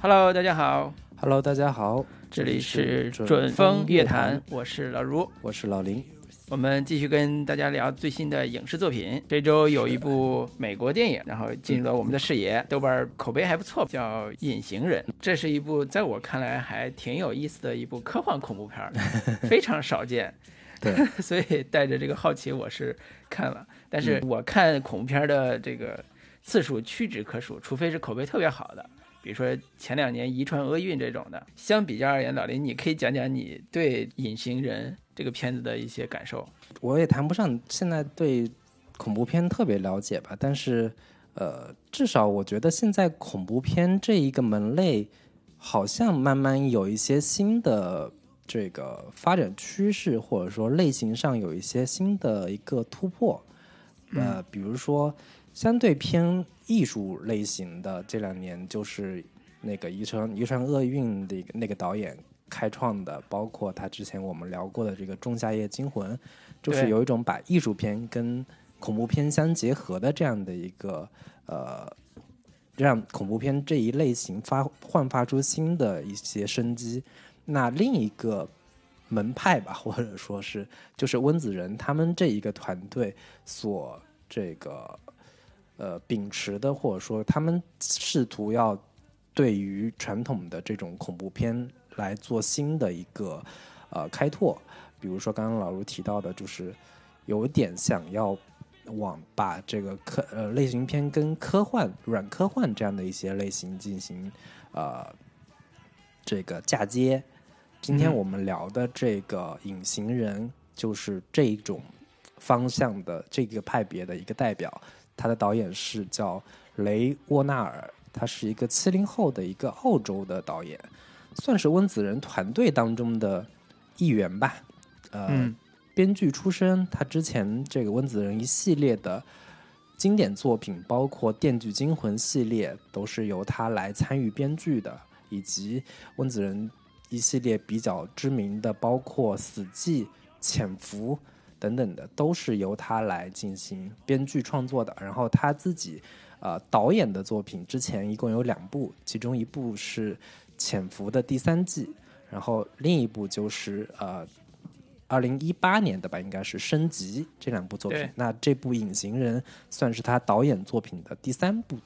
Hello，大家好，Hello，大家好，这里是准准风乐坛坛，，我是老如。我是老林。我们继续跟大家聊最新的影视作品。这周有一部美国电影，然后进入了我们的视野，豆瓣口碑还不错，叫《隐形人》。这是一部在我看来还挺有意思的一部科幻恐怖片儿，非常少见。对，所以带着这个好奇，我是看了。但是我看恐怖片的这个次数屈指可数，除非是口碑特别好的，比如说前两年《遗传厄运》这种的。相比较而言，老林，你可以讲讲你对《隐形人》这个片子的一些感受。我也谈不上现在对恐怖片特别了解吧，但是呃，至少我觉得现在恐怖片这一个门类好像慢慢有一些新的这个发展趋势，或者说类型上有一些新的一个突破。呃，比如说相对偏艺术类型的，这两年就是那个遗传遗传厄运的那个导演开创的，包括他之前我们聊过的这个《仲夏夜惊魂》，就是有一种把艺术片跟恐怖片相结合的这样的一个呃，让恐怖片这一类型发焕发出新的一些生机。那另一个门派吧，或者说是就是温子仁他们这一个团队所这个呃秉持的，或者说他们试图要对于传统的这种恐怖片来做新的一个呃开拓。比如说刚刚老卢提到的，就是有点想要往把这个科呃类型片跟科幻、软科幻这样的一些类型进行呃这个嫁接。今天嗯我们聊的这个隐形人，就是这一种方向的这个派别的一个代表。他的导演是叫雷沃纳尔，他是一个七零后的一个澳洲的导演，算是温子仁团队当中的一员吧。呃，嗯编剧出身，他之前这个温子仁一系列的经典作品，包括《电锯惊魂》系列，都是由他来参与编剧的，以及温子仁一系列比较知名的，包括《死寂》《潜伏》等等的，都是由他来进行编剧创作的。然后他自己呃导演的作品，之前一共有两部，其中一部是《潜伏》的第三季，然后另一部就是呃。二零一八年的吧，应该是《升级》这两部作品。那这部《隐形人》算是他导演作品的第三部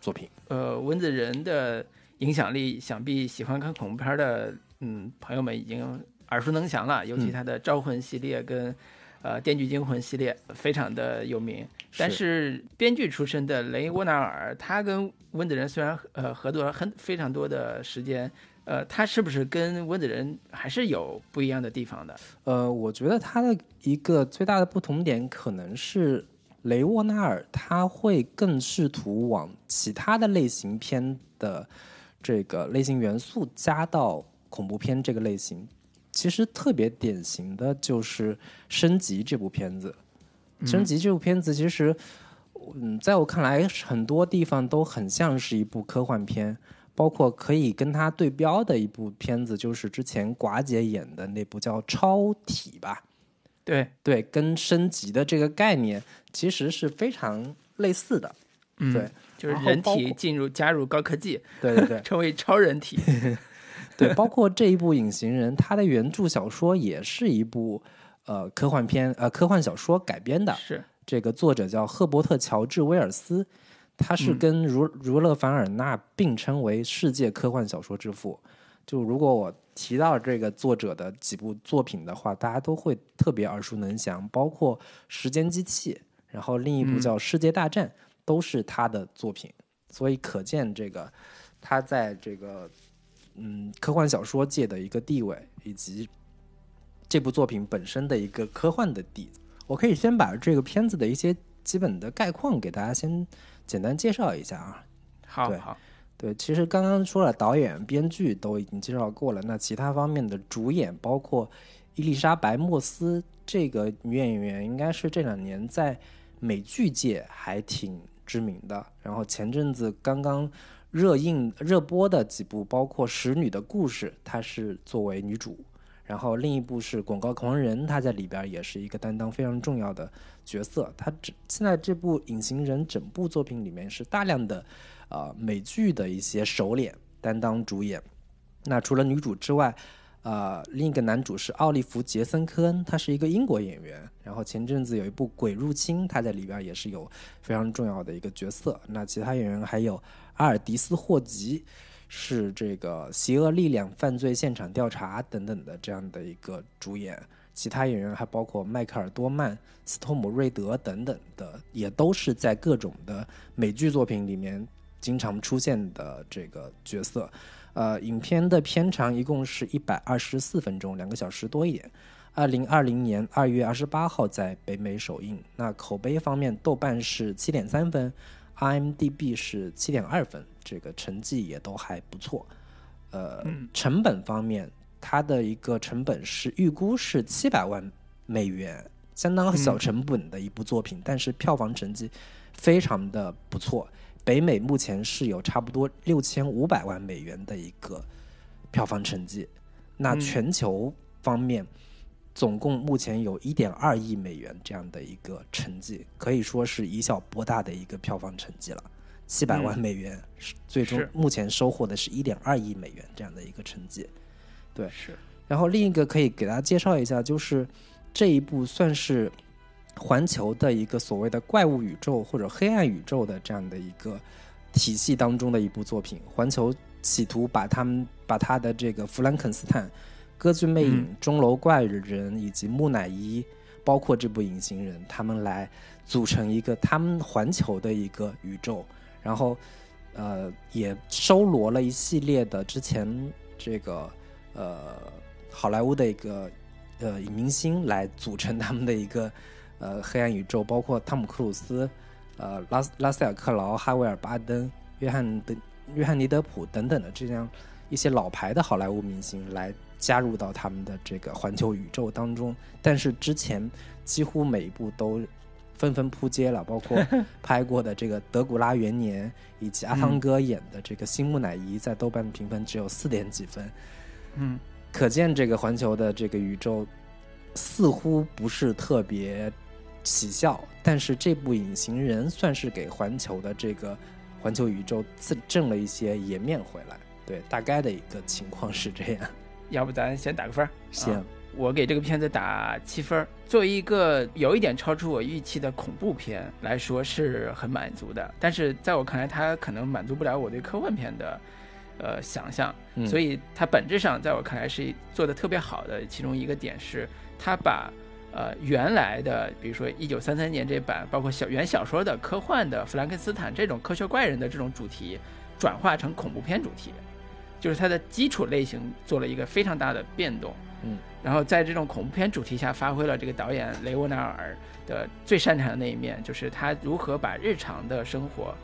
作品。呃，温子仁的影响力，想必喜欢看恐怖片的嗯朋友们已经耳熟能详了，尤其嗯他的《招魂》系列跟呃《电锯惊魂》系列非常的有名。但是编剧出身的雷沃纳尔，他跟温子仁虽然呃合作了很非常多的时间，呃，他是不是跟温子仁还是有不一样的地方的？呃，我觉得他的一个最大的不同点可能是雷沃纳尔他会更试图往其他的类型片的这个类型元素加到恐怖片这个类型。其实特别典型的就是《升级》这部片子，《升级》这部片子其实，嗯，在我看来，很多地方都很像是一部科幻片。包括可以跟它对标的一部片子，就是之前寡姐演的那部叫《超体》吧？对，对，跟升级的这个概念其实是非常类似的。嗯，对，就是人体进入加入高科技，对对对 成为超人体。对，包括这一部《隐形人》，它的原著小说也是一部呃科幻片，呃科幻小说改编的。是，这个作者叫赫伯特·乔治·威尔斯，他是嗯跟儒儒勒·凡尔纳并称为世界科幻小说之父。就如果我提到这个作者的几部作品的话，大家都会特别耳熟能详，包括《时间机器》，然后另一部嗯叫《世界大战》，都是他的作品。所以可见这个他在这个嗯科幻小说界的一个地位，以及这部作品本身的一个科幻的底子。我可以先把这个片子的一些基本的概况给大家先简单介绍一下啊。对好好，对，其实刚刚说了，导演、编剧都已经介绍过了。那其他方面的主演，包括伊丽莎白·莫斯这个女演员，应该是这两年在美剧界还挺知名的。然后前阵子刚刚热映热播的几部，包括《使女的故事》，她是作为女主，然后另一部是《广告狂人》，她在里边也是一个担当非常重要的角色。她这现在这部《隐形人》整部作品里面是大量的呃美剧的一些首脸担当主演。那除了女主之外，呃，另一个男主是奥利弗·杰森·科恩，他是一个英国演员。然后前阵子有一部《鬼入侵》，他在里边也是有非常重要的一个角色。那其他演员还有阿尔迪斯·霍吉，是这个《邪恶力量：犯罪现场调查》等等的这样的一个主演。其他演员还包括迈克尔·多曼、斯托姆·瑞德等等的，也都是在各种的美剧作品里面经常出现的这个角色。呃，影片的片长一共是一百二十四分钟，两个小时多一点。二零二零年二月二十八号在北美首映。那口碑方面，豆瓣是七点三分，IMDB 是七点二分，这个成绩也都还不错。呃，成本方面，它的一个成本是预估是七百万美元，相当小成本的一部作品，但是票房成绩非常的不错。北美目前是有差不多六千五百万美元的一个票房成绩，那全球方面总共目前有一点二亿美元这样的一个成绩，可以说是以小博大的一个票房成绩了。七百万美元，最终目前收获的是一点二亿美元这样的一个成绩。对，是。然后另一个可以给大家介绍一下，就是这一部算是。环球的一个所谓的怪物宇宙或者黑暗宇宙的这样的一个体系当中的一部作品，环球企图把他们把他的这个弗兰肯斯坦、歌剧魅影、钟楼怪人以及木乃伊，包括这部隐形人，他们来组成一个他们环球的一个宇宙，然后呃也收罗了一系列的之前这个呃好莱坞的一个呃明星来组成他们的一个。呃，黑暗宇宙包括汤姆·克鲁斯、呃拉拉塞尔·克劳、哈维尔·巴登、约翰德、约翰尼·德普等等的这样一些老牌的好莱坞明星来加入到他们的这个环球宇宙当中。但是之前几乎每一部都纷纷扑街了，包括 拍过的这个《德古拉元年》，以及阿汤哥演的这个《新木乃伊》，在豆瓣评分只有四点几分。嗯，可见这个环球的这个宇宙似乎不是特别。起效，但是这部《隐形人》算是给环球的这个环球宇宙自挣了一些颜面回来。对，大概的一个情况是这样。要不咱先打个分？行，我给这个片子打七分。作为一个有一点超出我预期的恐怖片来说，是很满足的。但是在我看来，它可能满足不了我对科幻片的呃想象。所以它本质上，在我看来是做的特别好的。其中一个点是，它把。呃，原来的比如说一九三三年这版，包括小原小说的科幻的弗兰肯斯坦这种科学怪人的这种主题，转化成恐怖片主题，就是它的基础类型做了一个非常大的变动。嗯，然后在这种恐怖片主题下，发挥了这个导演雷沃纳尔的最擅长的那一面，就是他如何把日常的生活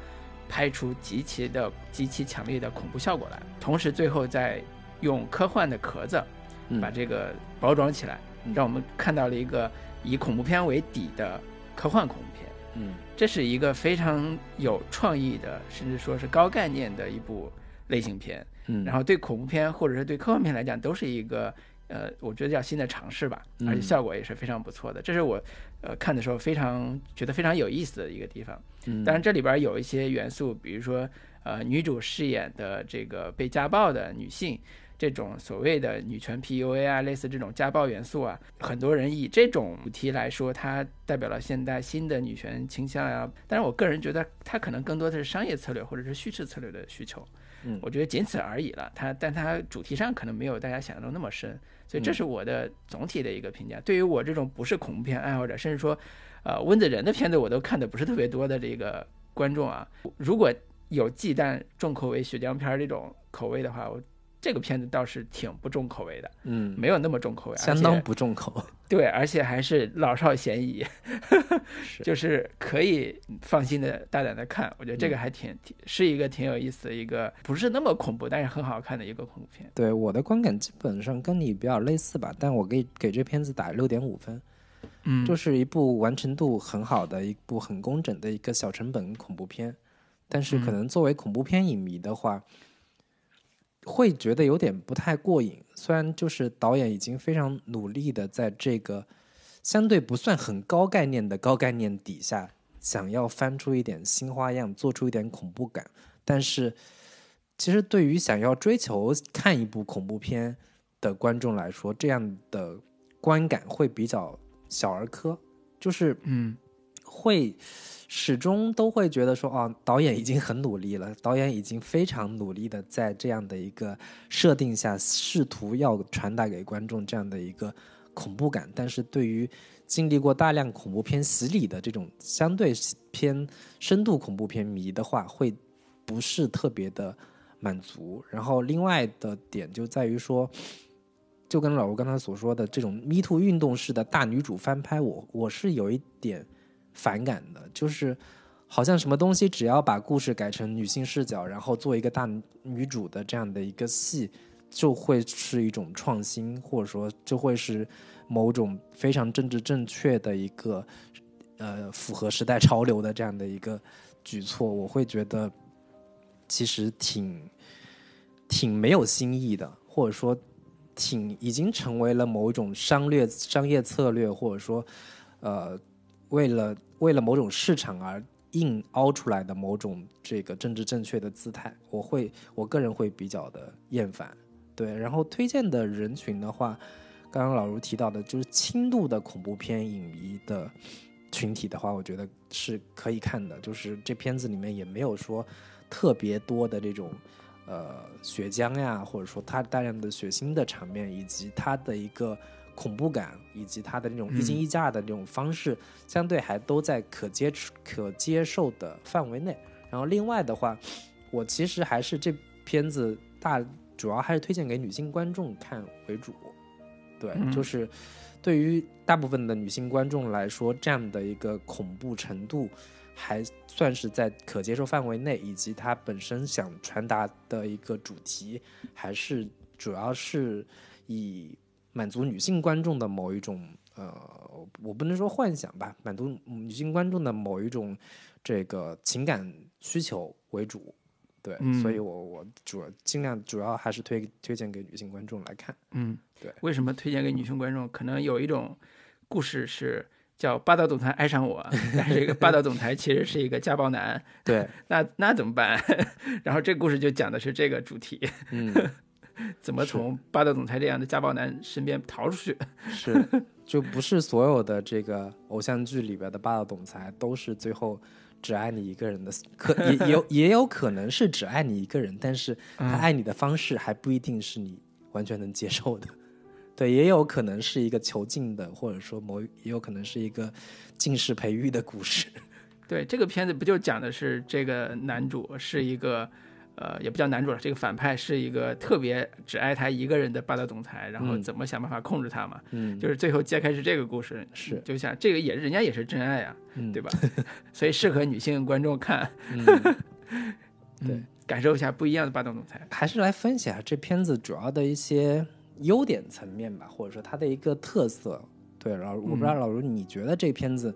拍出极其的极其强烈的恐怖效果来，同时最后再用科幻的壳子把这个包装起来。让我们看到了一个以恐怖片为底的科幻恐怖片，嗯，这是一个非常有创意的，甚至说是高概念的一部类型片，嗯，然后对恐怖片或者是对科幻片来讲，都是一个呃，我觉得叫新的尝试吧，而且效果也是非常不错的，这是我呃看的时候非常觉得非常有意思的一个地方。嗯，当然这里边有一些元素，比如说呃，女主饰演的这个被家暴的女性。这种所谓的女权 PUA 啊，类似这种家暴元素啊，很多人以这种主题来说，它代表了现代新的女权倾向呀。但是我个人觉得，它可能更多的是商业策略或者是叙事策略的需求。嗯，我觉得仅此而已了。它，但它主题上可能没有大家想象中那么深。所以这是我的总体的一个评价。对于我这种不是恐怖片爱好者，甚至说，呃，温子仁的片子我都看的不是特别多的这个观众啊，如果有忌惮重口味血浆片这种口味的话，我。这个片子倒是挺不重口味的，嗯，没有那么重口味，相当不重口。对，而且还是老少咸宜，就是可以放心的大胆的看。我觉得这个还挺挺是一个挺有意思的一个，不是那么恐怖，但是很好看的一个恐怖片。对我的观感基本上跟你比较类似吧，但我给给这片子打六点五分，嗯，就是一部完成度很好的一部很工整的一个小成本恐怖片。但是可嗯能作为恐怖片影迷的话，会觉得有点不太过瘾。虽然就是导演已经非常努力的在这个相对不算很高概念的高概念底下，想要翻出一点新花样，做出一点恐怖感，但是其实对于想要追求看一部恐怖片的观众来说，这样的观感会比较小儿科，就是嗯会始终都会觉得说，哦，导演已经很努力了，导演已经非常努力的在这样的一个设定下，试图要传达给观众这样的一个恐怖感。但是对于经历过大量恐怖片洗礼的这种相对偏深度恐怖片迷的话，会不是特别的满足。然后另外的点就在于说。就跟老吴刚才所说的这种 Me Too 运动式的大女主翻拍，我我是有一点反感的，就是好像什么东西只要把故事改成女性视角，然后做一个大女主的这样的一个戏，就会是一种创新，或者说就会是某种非常政治正确的一个呃符合时代潮流的这样的一个举措，我会觉得其实挺挺没有新意的，或者说挺已经成为了某一种商略商业策略，或者说呃为了为了某种市场而硬凹出来的某种这个政治正确的姿态，我会我个人会比较的厌烦。对，然后推荐的人群的话，刚刚老卢提到的，就是轻度的恐怖片影迷的群体的话，我觉得是可以看的。就是这片子里面也没有说特别多的这种呃血浆呀，或者说它大量的血腥的场面，以及它的一个恐怖感，以及它的那种一惊一乍的这种方式，相对还都在可接可接受的范围内。然后另外的话，我其实还是这片子大主要还是推荐给女性观众看为主。对，嗯就是对于大部分的女性观众来说，这样的一个恐怖程度还算是在可接受范围内，以及它本身想传达的一个主题，还是主要是以满足女性观众的某一种呃，我不能说幻想吧，满足女性观众的某一种这个情感需求为主。对，嗯所以我我主要尽量主要还是推推荐给女性观众来看。嗯，对为什么推荐给女性观众？可能有一种故事是叫霸道总裁爱上我，但是这个霸道总裁其实是一个家暴男，对，那那怎么办？然后这个故事就讲的是这个主题，嗯，怎么从霸道总裁这样的家暴男身边逃出去。是，就不是所有的这个偶像剧里边的霸道总裁都是最后只爱你一个人的，可也也有也有可能是只爱你一个人，但是他爱你的方式还不一定是你完全能接受的。对，也有可能是一个囚禁的，或者说某也有可能是一个近视培育的故事。对，这个片子不就讲的是这个男主是一个，呃，也不叫男主了，这个反派是一个特别只爱他一个人的霸道总裁，然后嗯怎么想办法控制他嘛？嗯，就是最后揭开是这个故事，是就像这个也人家也是真爱啊、嗯对吧？所以适合女性观众看，嗯，对嗯，感受一下不一样的霸道总裁。还是来分析下这片子主要的一些优点层面吧，或者说它的一个特色。对，老我不知道老卢，你觉得这片子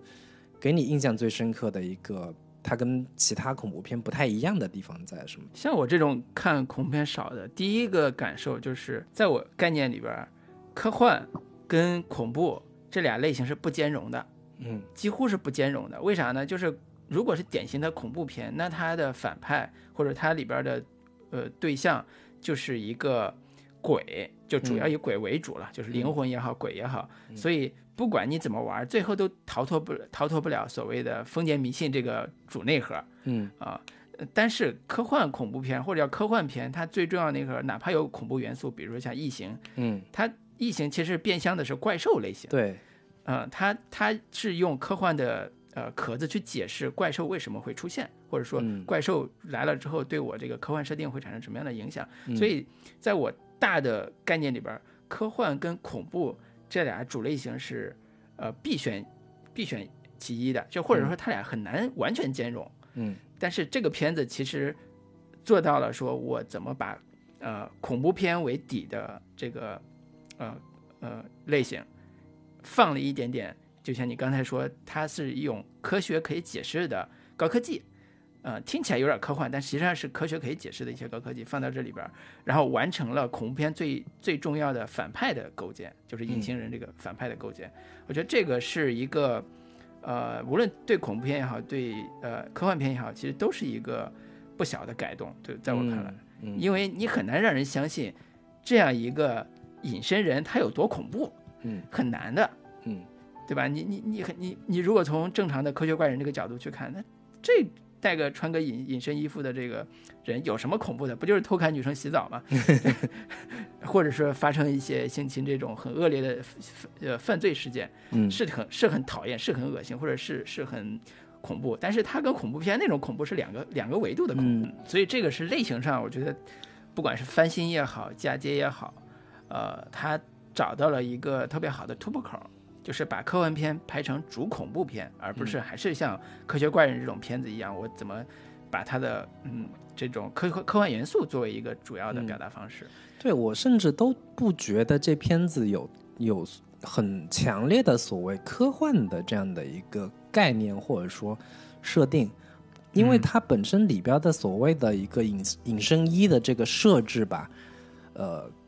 给你印象最深刻的一个，它跟其他恐怖片不太一样的地方在什么？像我这种看恐怖片少的，第一个感受就是，在我概念里边，科幻跟恐怖这俩类型是不兼容的。嗯几乎是不兼容的。为啥呢？就是如果是典型的恐怖片，那它的反派或者它里边的呃对象就是一个鬼，就主要以鬼为主了，就是灵魂也好，鬼也好。所以不管你怎么玩，最后都逃脱不逃脱不了所谓的封建迷信这个主内核嗯啊。呃但是科幻恐怖片或者叫科幻片，它最重要的那个，哪怕有恐怖元素，比如说像异形，嗯，它异形其实变相的是怪兽类型。对，呃，它它是用科幻的呃壳子去解释怪兽为什么会出现，或者说嗯怪兽来了之后对我这个科幻设定会产生什么样的影响。嗯所以在我大的概念里边儿，科幻跟恐怖这俩主类型是呃必选必选其一的，就或者说它俩很难完全兼容。嗯但是这个片子其实做到了，说我怎么把呃恐怖片为底的这个呃呃类型放了一点点，就像你刚才说，它是用科学可以解释的高科技，呃，听起来有点科幻，但实际上是科学可以解释的一些高科技放到这里边儿，然后完成了恐怖片最最重要的反派的构建，就是隐形人这个反派的构建。我觉得这个是一个，呃，无论对恐怖片也好，对呃科幻片也好，其实都是一个不小的改动。对，在我看来，嗯因为你很难让人相信这样一个隐身人他有多恐怖，嗯很难的。嗯对吧？你你你你你如果从正常的科学怪人这个角度去看，那这带个穿个隐隐身衣服的这个人有什么恐怖的？不就是偷看女生洗澡吗？或者说发生一些性侵这种很恶劣的呃犯罪事件，嗯是很是很讨厌，是很恶心，或者是是很恐怖。但是它跟恐怖片那种恐怖是两个两个维度的恐怖，所以这个是类型上，我觉得不管是翻新也好，嫁接也好，呃，它找到了一个特别好的突破口。就是把科幻片拍成主恐怖片，而不是还是像科学怪人这种片子一样，我怎么把它的嗯这种科科幻元素作为一个主要的表达方式？对我甚至都不觉得这片子有有很强烈的所谓科幻的这样的一个概念或者说设定，因为嗯。它本身里边的所谓的一个隐隐身衣的这个设置吧，呃，你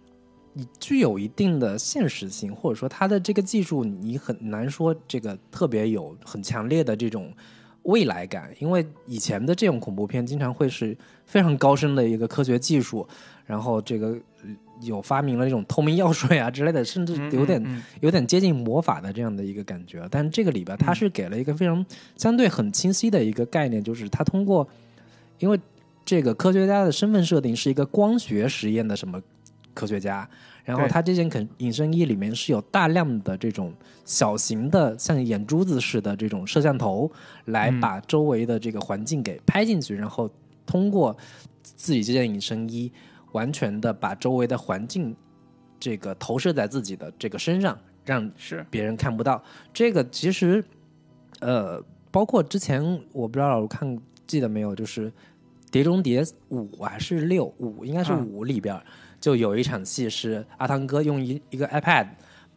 你具有一定的现实性，或者说它的这个技术，你很难说这个特别有很强烈的这种未来感，因为以前的这种恐怖片经常会是非常高深的一个科学技术，然后这个有发明了这种透明药水啊之类的，甚至有点、有点接近魔法的这样的一个感觉。但这个里边它是给了一个非常相对很清晰的一个概念，就是它通过，因为这个科学家的身份设定是一个光学实验的什么科学家，然后他这件肯隐身衣里面是有大量的这种小型的像眼珠子似的这种摄像头，来嗯。把周围的这个环境给拍进去，然后通过自己这件隐身衣，完全的把周围的环境这个投射在自己的这个身上，让是。别人看不到。这个其实，呃，包括之前我不知道我看记得没有，就是《碟中谍五》还是六五，应该是啊五里边儿、就有一场戏是阿汤哥用一一个 iPad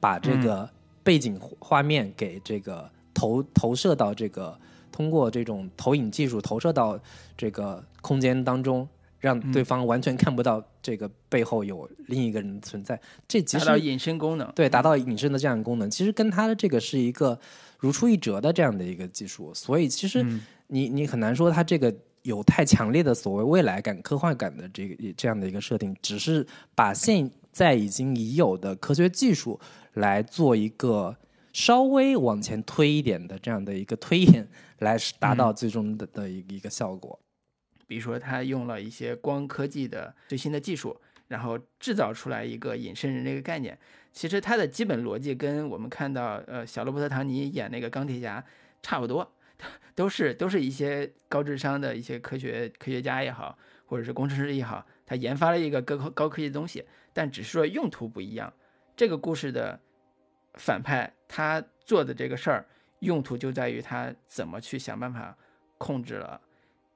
把这个背景画面给这个投投射到这个通过这种投影技术投射到这个空间当中。让对方完全看不到这个背后有另一个人存在，这其实达到隐身功能。对，达到隐身的这样的功能，其实跟他的这个是一个如出一辙的这样的一个技术，所以其实嗯。你你很难说它这个有太强烈的所谓未来感、科幻感的这个这样的一个设定，只是把现在已经已有的科学技术来做一个稍微往前推一点的这样的一个推演，来达到最终的的一一个效果。比如说，他用了一些光科技的最新的技术，然后制造出来一个隐身人这个概念。其实它的基本逻辑跟我们看到呃小罗伯特·唐尼演那个钢铁侠差不多，都是都是一些高智商的一些科学科学家也好，或者是工程师也好，他研发了一个高高科技的东西，但只是说用途不一样。这个故事的反派他做的这个事儿，用途就在于他怎么去想办法控制了。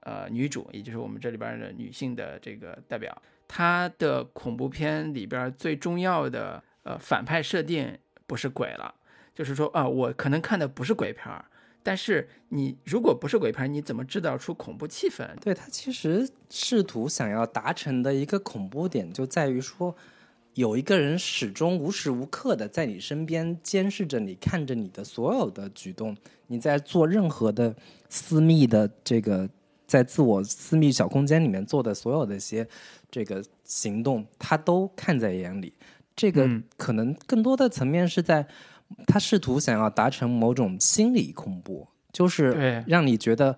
呃，女主，也就是我们这里边的女性的这个代表，他的恐怖片里边最重要的呃反派设定不是鬼了，就是说啊，我可能看的不是鬼片儿，但是你如果不是鬼片，你怎么制造出恐怖气氛？对他其实试图想要达成的一个恐怖点，就在于说，有一个人始终无时无刻的在你身边监视着你，看着你的所有的举动，你在做任何的私密的这个。在自我私密小空间里面做的所有的一些这个行动，他都看在眼里。这个嗯可能更多的层面是在他试图想要达成某种心理恐怖，就是让你觉得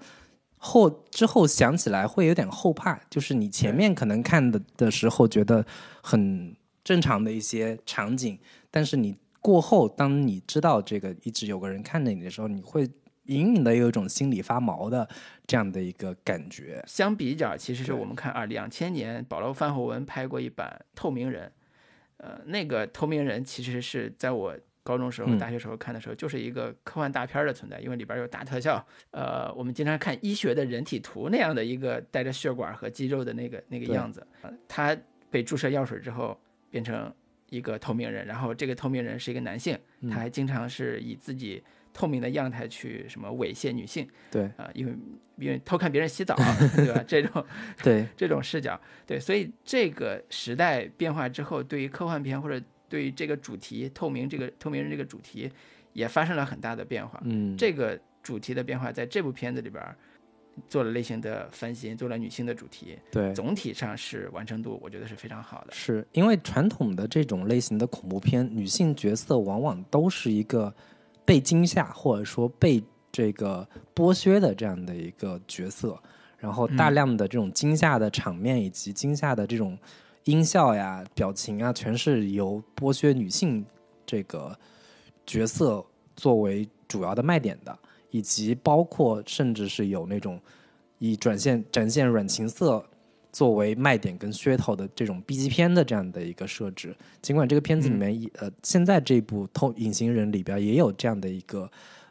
后之后想起来会有点后怕。就是你前面可能看的的时候觉得很正常的一些场景，但是你过后，当你知道这个一直有个人看着你的时候，你会。隐隐的有一种心里发毛的这样的一个感觉。相比较，其实是我们看啊，两千年保罗·范霍文拍过一版《透明人》，呃，那个《透明人》其实是在我高中时候、嗯。大学时候看的时候，就是一个科幻大片儿的存在，因为里边有大特效，呃，我们经常看医学的人体图那样的一个带着血管和肌肉的那个那个样子，呃他被注射药水之后变成一个透明人，然后这个透明人是一个男性，他还经常是以自己透明的样态去什么猥亵女性对。啊、因为因为偷看别人洗澡，对吧？这种对，这种视角，对，所以这个时代变化之后，对于科幻片或者对于这个主题透明这个透明人这个主题，也发生了很大的变化。嗯，这个主题的变化，在这部片子里边做了类型的翻新，做了女性的主题，对总体上是完成度，我觉得是非常好的。是因为传统的这种类型的恐怖片，女性角色往往都是一个被惊吓或者说被这个剥削的这样的一个角色，然后大量的这种惊吓的场面以及惊吓的这种音效呀、表情啊，全是由剥削女性这个角色作为主要的卖点的，以及包括甚至是有那种以展现展现软情色作为卖点跟噱头的这种 B 级片的这样的一个设置。尽管这个片子里面也、呃，现在这部《偷隐形人》里边也有这样的一个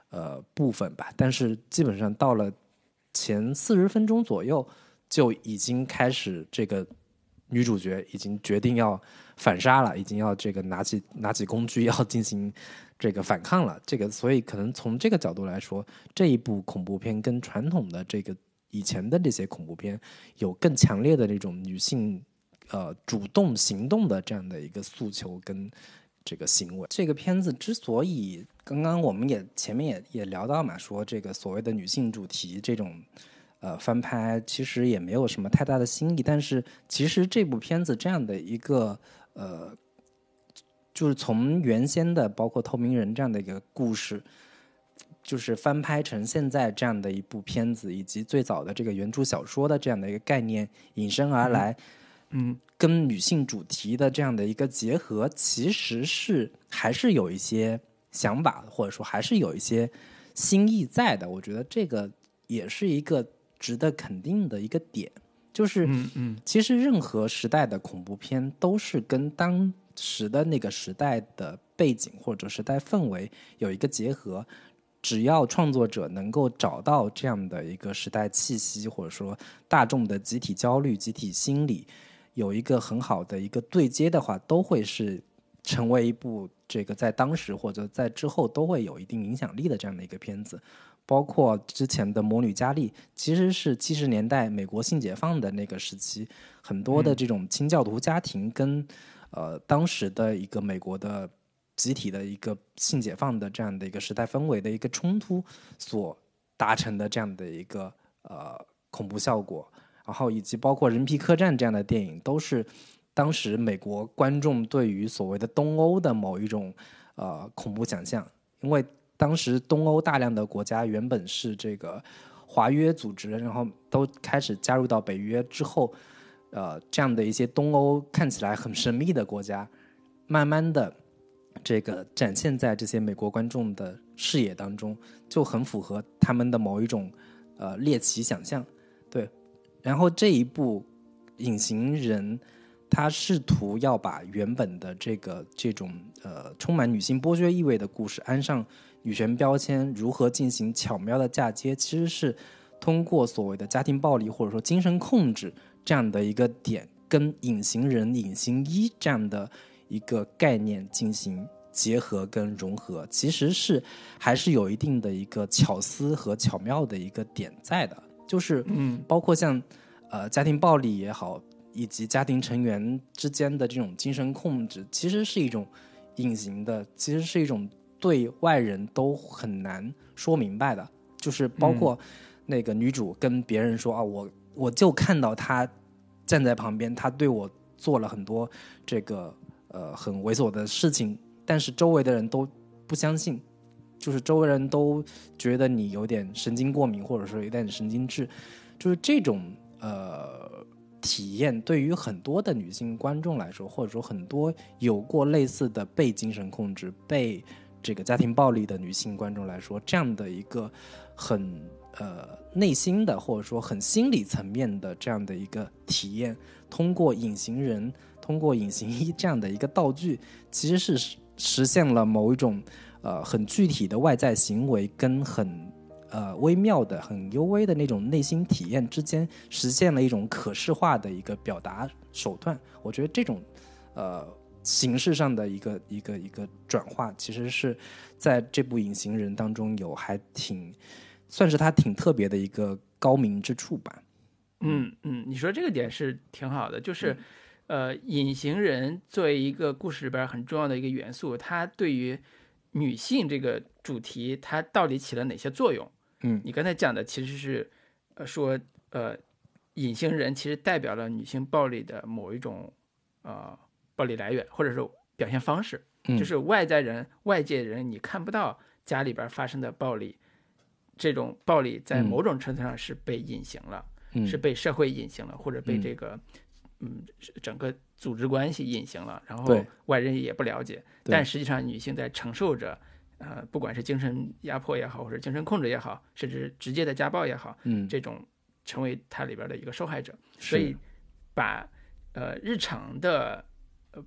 呃部分吧，但是基本上到了前四十分钟左右，就已经开始这个女主角已经决定要反杀了，已经要这个拿起拿起工具要进行这个反抗了。这个所以可能从这个角度来说，这一部恐怖片跟传统的这个以前的这些恐怖片有更强烈的这种女性呃主动行动的这样的一个诉求跟这个行为。这个片子之所以刚刚我们也前面也也聊到嘛，说这个所谓的女性主题这种呃翻拍，其实也没有什么太大的新意。但是其实这部片子这样的一个呃，就是从原先的包括透明人这样的一个故事。就是翻拍成现在这样的一部片子，以及最早的这个原著小说的这样的一个概念引申而来，嗯，跟女性主题的这样的一个结合，其实是还是有一些想法，或者说还是有一些新意在的。我觉得这个也是一个值得肯定的一个点，就是嗯嗯其实任何时代的恐怖片都是跟当时的那个时代的背景或者时代氛围有一个结合。只要创作者能够找到这样的一个时代气息，或者说大众的集体焦虑、集体心理，有一个很好的一个对接的话，都会是成为一部这个在当时或者在之后都会有一定影响力的这样的一个片子。包括之前的《魔女佳丽》，其实是七十年代美国性解放的那个时期，很多的这种清教徒家庭跟、呃当时的一个美国的。集体的一个性解放的这样的一个时代氛围的一个冲突所达成的这样的一个呃恐怖效果，然后以及包括《人皮客栈》这样的电影，都是当时美国观众对于所谓的东欧的某一种呃恐怖想象，因为当时东欧大量的国家原本是这个华约组织，然后都开始加入到北约之后，呃，这样的一些东欧看起来很神秘的国家，慢慢的。这个展现在这些美国观众的视野当中，就很符合他们的某一种呃猎奇想象，对。然后这一部《隐形人》，他试图要把原本的这个这种呃充满女性剥削意味的故事安上女权标签，如何进行巧妙的嫁接，其实是通过所谓的家庭暴力或者说精神控制这样的一个点，跟隐形人、隐形衣这样的。一个概念进行结合跟融合，其实是还是有一定的一个巧思和巧妙的一个点在的，就是嗯，包括像呃家庭暴力也好，以及家庭成员之间的这种精神控制，其实是一种隐形的，其实是一种对外人都很难说明白的，就是包括那个女主跟别人说啊，我我就看到他站在旁边，他对我做了很多这个。呃，很猥琐的事情，但是周围的人都不相信，就是周围人都觉得你有点神经过敏，或者说有点神经质，就是这种呃体验，对于很多的女性观众来说，或者说很多有过类似的被精神控制、被这个家庭暴力的女性观众来说，这样的一个很呃内心的，或者说很心理层面的这样的一个体验，通过隐形人。通过隐形衣这样的一个道具，其实是实现了某一种呃很具体的外在行为跟很呃微妙的、很幽微的那种内心体验之间，实现了一种可视化的一个表达手段。我觉得这种呃形式上的一个一个一个转化，其实是在这部《隐形人》当中有还挺算是他挺特别的一个高明之处吧。嗯嗯，你说这个点是挺好的，就是，呃，隐形人作为一个故事里边很重要的一个元素，它对于女性这个主题，它到底起了哪些作用？嗯你刚才讲的其实是，呃，说，呃，隐形人其实代表了女性暴力的某一种，呃，暴力来源或者是表现方式，嗯就是外在人、外界人你看不到家里边发生的暴力，这种暴力在嗯某种程度上是被隐形了。嗯是被社会隐形了，或者被嗯这个嗯整个组织关系隐形了，然后外人也不了解。但实际上，女性在承受着呃，不管是精神压迫也好，或者精神控制也好，甚至直接的家暴也好，嗯，这种成为它里边的一个受害者。所以把呃日常的呃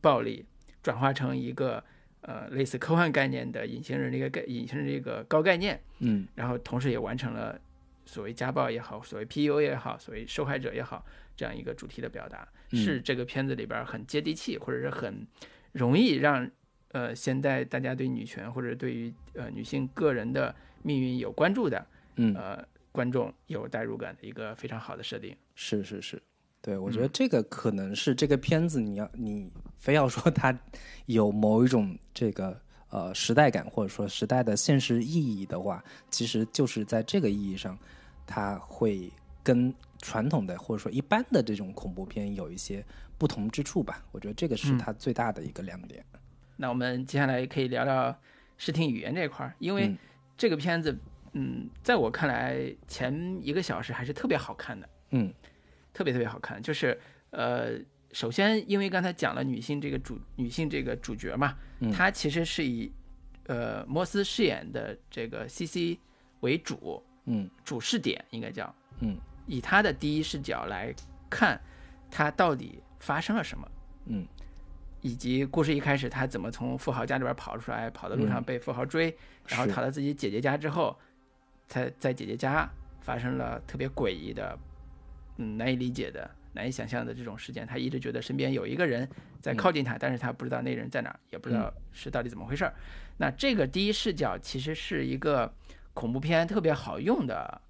暴力转化成一个呃类似科幻概念的隐形人这个概隐形人这个高概念，嗯。然后同时也完成了所谓家暴也好，所谓 PU 也好，所谓受害者也好，这样一个主题的表达，嗯。是这个片子里边很接地气，或者是很容易让呃现在大家对女权或者对于呃女性个人的命运有关注的嗯。呃观众有代入感的一个非常好的设定。是是是，对我觉嗯得这个可能是这个片子，你要你非要说 它有某一种这个呃时代感，或者说时代的现实意义的话，其实就是在这个意义上，它会跟传统的或者说一般的这种恐怖片有一些不同之处吧。我觉得这个是嗯它最大的一个亮点。那我们接下来可以聊聊视听语言这块儿，因为嗯这个片子，嗯，在我看来前一个小时还是特别好看的。嗯特别特别好看。就是呃，首先因为刚才讲了女性这个主女性这个主角嘛，嗯她其实是以呃摩斯饰演的这个 CC 为主嗯主视点，应该叫嗯以她的第一视角来看，她到底发生了什么。嗯以及故事一开始，她怎么从富豪家里边跑出来，跑到路上嗯被富豪追，然后是逃到自己姐姐家之后，才在姐姐家发生了特别诡异的、嗯难以理解的、难以想象的这种事件。他一直觉得身边有一个人在靠近他，但是他不知道那人在哪儿，也不知道是到底怎么回事儿。那这个第一视角其实是一个恐怖片特别好用的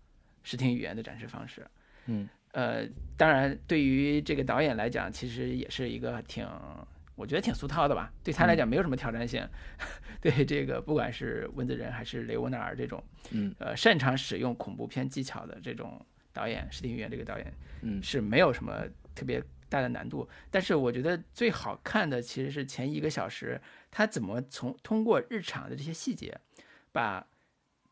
视听语言的展示方式。嗯呃，当然，对于这个导演来讲，其实也是一个挺，我觉得挺俗套的吧。对他来讲，没有什么挑战性。对这个，不管是温子仁还是雷欧纳尔这种，嗯呃，擅长使用恐怖片技巧的这种导演，视听语言这个导演嗯是没有什么特别大的难度。但是我觉得最好看的其实是前一个小时，他怎么从通过日常的这些细节，把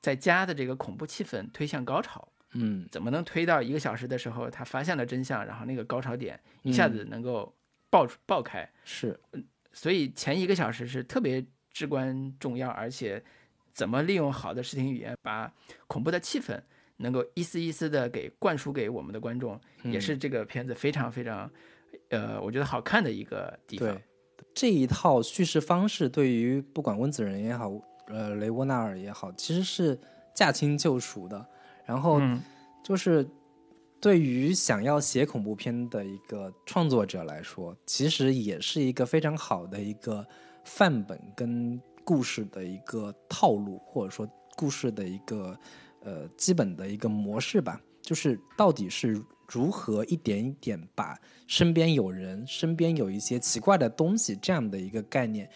在家的这个恐怖气氛推向高潮。嗯怎么能推到一个小时的时候，他发现了真相，然后那个高潮点一下嗯子能够爆出爆开？是所以前一个小时是特别至关重要，而且怎么利用好的视听语言，把恐怖的气氛能够一丝一丝的给灌输给我们的观众，也嗯是这个片子非常非常，呃，我觉得好看的一个地方对。这一套叙事方式，对于不管温子仁也好，呃，雷沃纳尔也好，其实是驾轻就熟的。然后嗯就是对于想要写恐怖片的一个创作者来说，其实也是一个非常好的一个范本跟故事的一个套路，或者说故事的一个呃基本的一个模式吧。就是到底是如何一点一点把身边有人、身边有一些奇怪的东西这样的一个概念，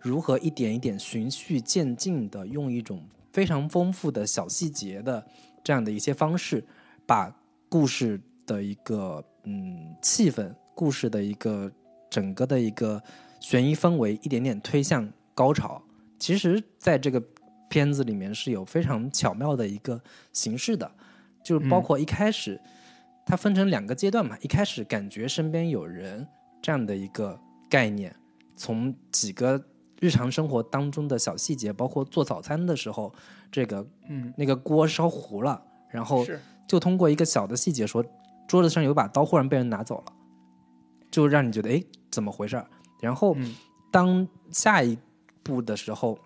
如何一点一点循序渐进的用一种非常丰富的小细节的这样的一些方式，把故事的一个嗯气氛、故事的一个整个的一个悬疑氛围一点点推向高潮。其实，在这个片子里面是有非常巧妙的一个形式的，就是包括一开始、它分成两个阶段嘛，一开始感觉身边有人这样的一个概念，从几个日常生活当中的小细节，包括做早餐的时候，这个嗯，那个锅烧糊了，然后是。就通过一个小的细节说，桌子上有把刀忽然被人拿走了，就让你觉得哎怎么回事儿？然后嗯。当下一步的时候，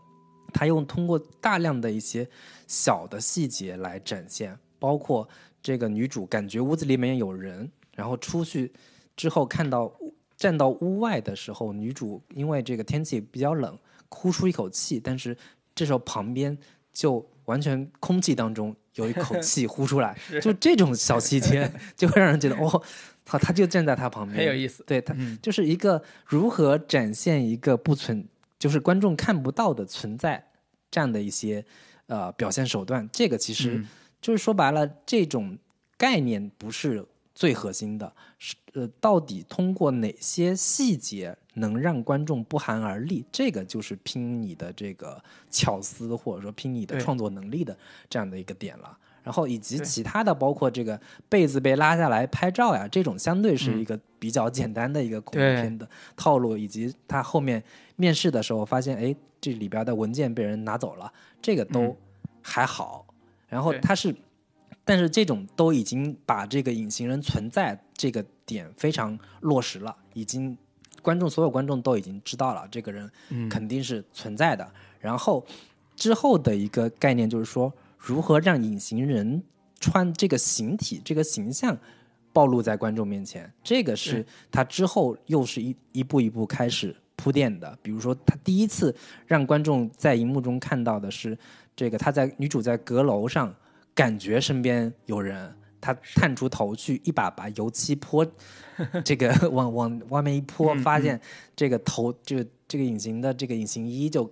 他用通过大量的一些小的细节来展现，包括这个女主感觉屋子里面有人，然后出去之后看到站到屋外的时候，女主因为这个天气比较冷，呼出一口气，但是这时候旁边就完全空气当中有一口气呼出来，就这种小细节就会让人觉得哦，操，他就站在他旁边，很有意思。对他嗯。就是一个如何展现一个不存，就是观众看不到的存在这样的一些呃表现手段。这个其实嗯就是说白了，这种概念不是最核心的，是呃，到底通过哪些细节能让观众不寒而栗？这个就是拼你的这个巧思，或者说拼你的创作能力的这样的一个点了。然后以及其他的，包括这个被子被拉下来拍照呀，这种相对是嗯一个比较简单的一个恐怖片的套路，以及它后面面试的时候发现，哎，这里边的文件被人拿走了，这个都嗯还好。然后对他是，但是这种都已经把这个隐形人存在这个点非常落实了，已经观众所有观众都已经知道了这个人嗯肯定是存在的。然后之后的一个概念就是说，如何让隐形人穿这个形体、这个形象暴露在观众面前，这个是他之后又是一一步一步开始铺垫的。比如说，他第一次让观众在荧幕中看到的是这个，他在女主在阁楼上感觉身边有人。他探出头去，一把把油漆泼，这个往往外面一泼，嗯发现这个头就这个隐形的这个隐形衣就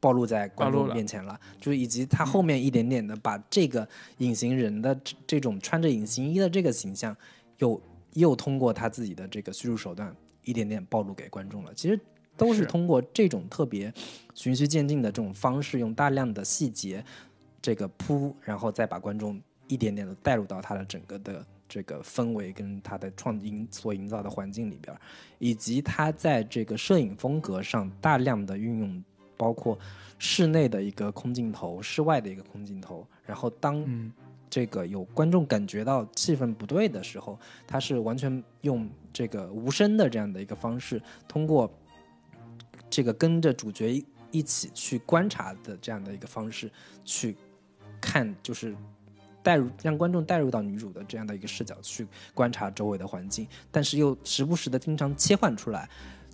暴露在观众面前了，就是以及他后面一点点的把这个隐形人的这这种穿着隐形衣的这个形象，又又通过他自己的这个叙述手段一点点暴露给观众了。其实都是是。通过这种特别循序渐进的这种方式，用大量的细节这个铺，然后再把观众一点点的带入到他的整个的这个氛围跟他的创营所营造的环境里边，以及他在这个摄影风格上大量的运用，包括室内的一个空镜头、室外的一个空镜头，然后当嗯。这个有观众感觉到气氛不对的时候，他是完全用这个无声的这样的一个方式，通过这个跟着主角一一起去观察的这样的一个方式去看，就是带入让观众带入到女主的这样的一个视角去观察周围的环境，但是又时不时的经常切换出来，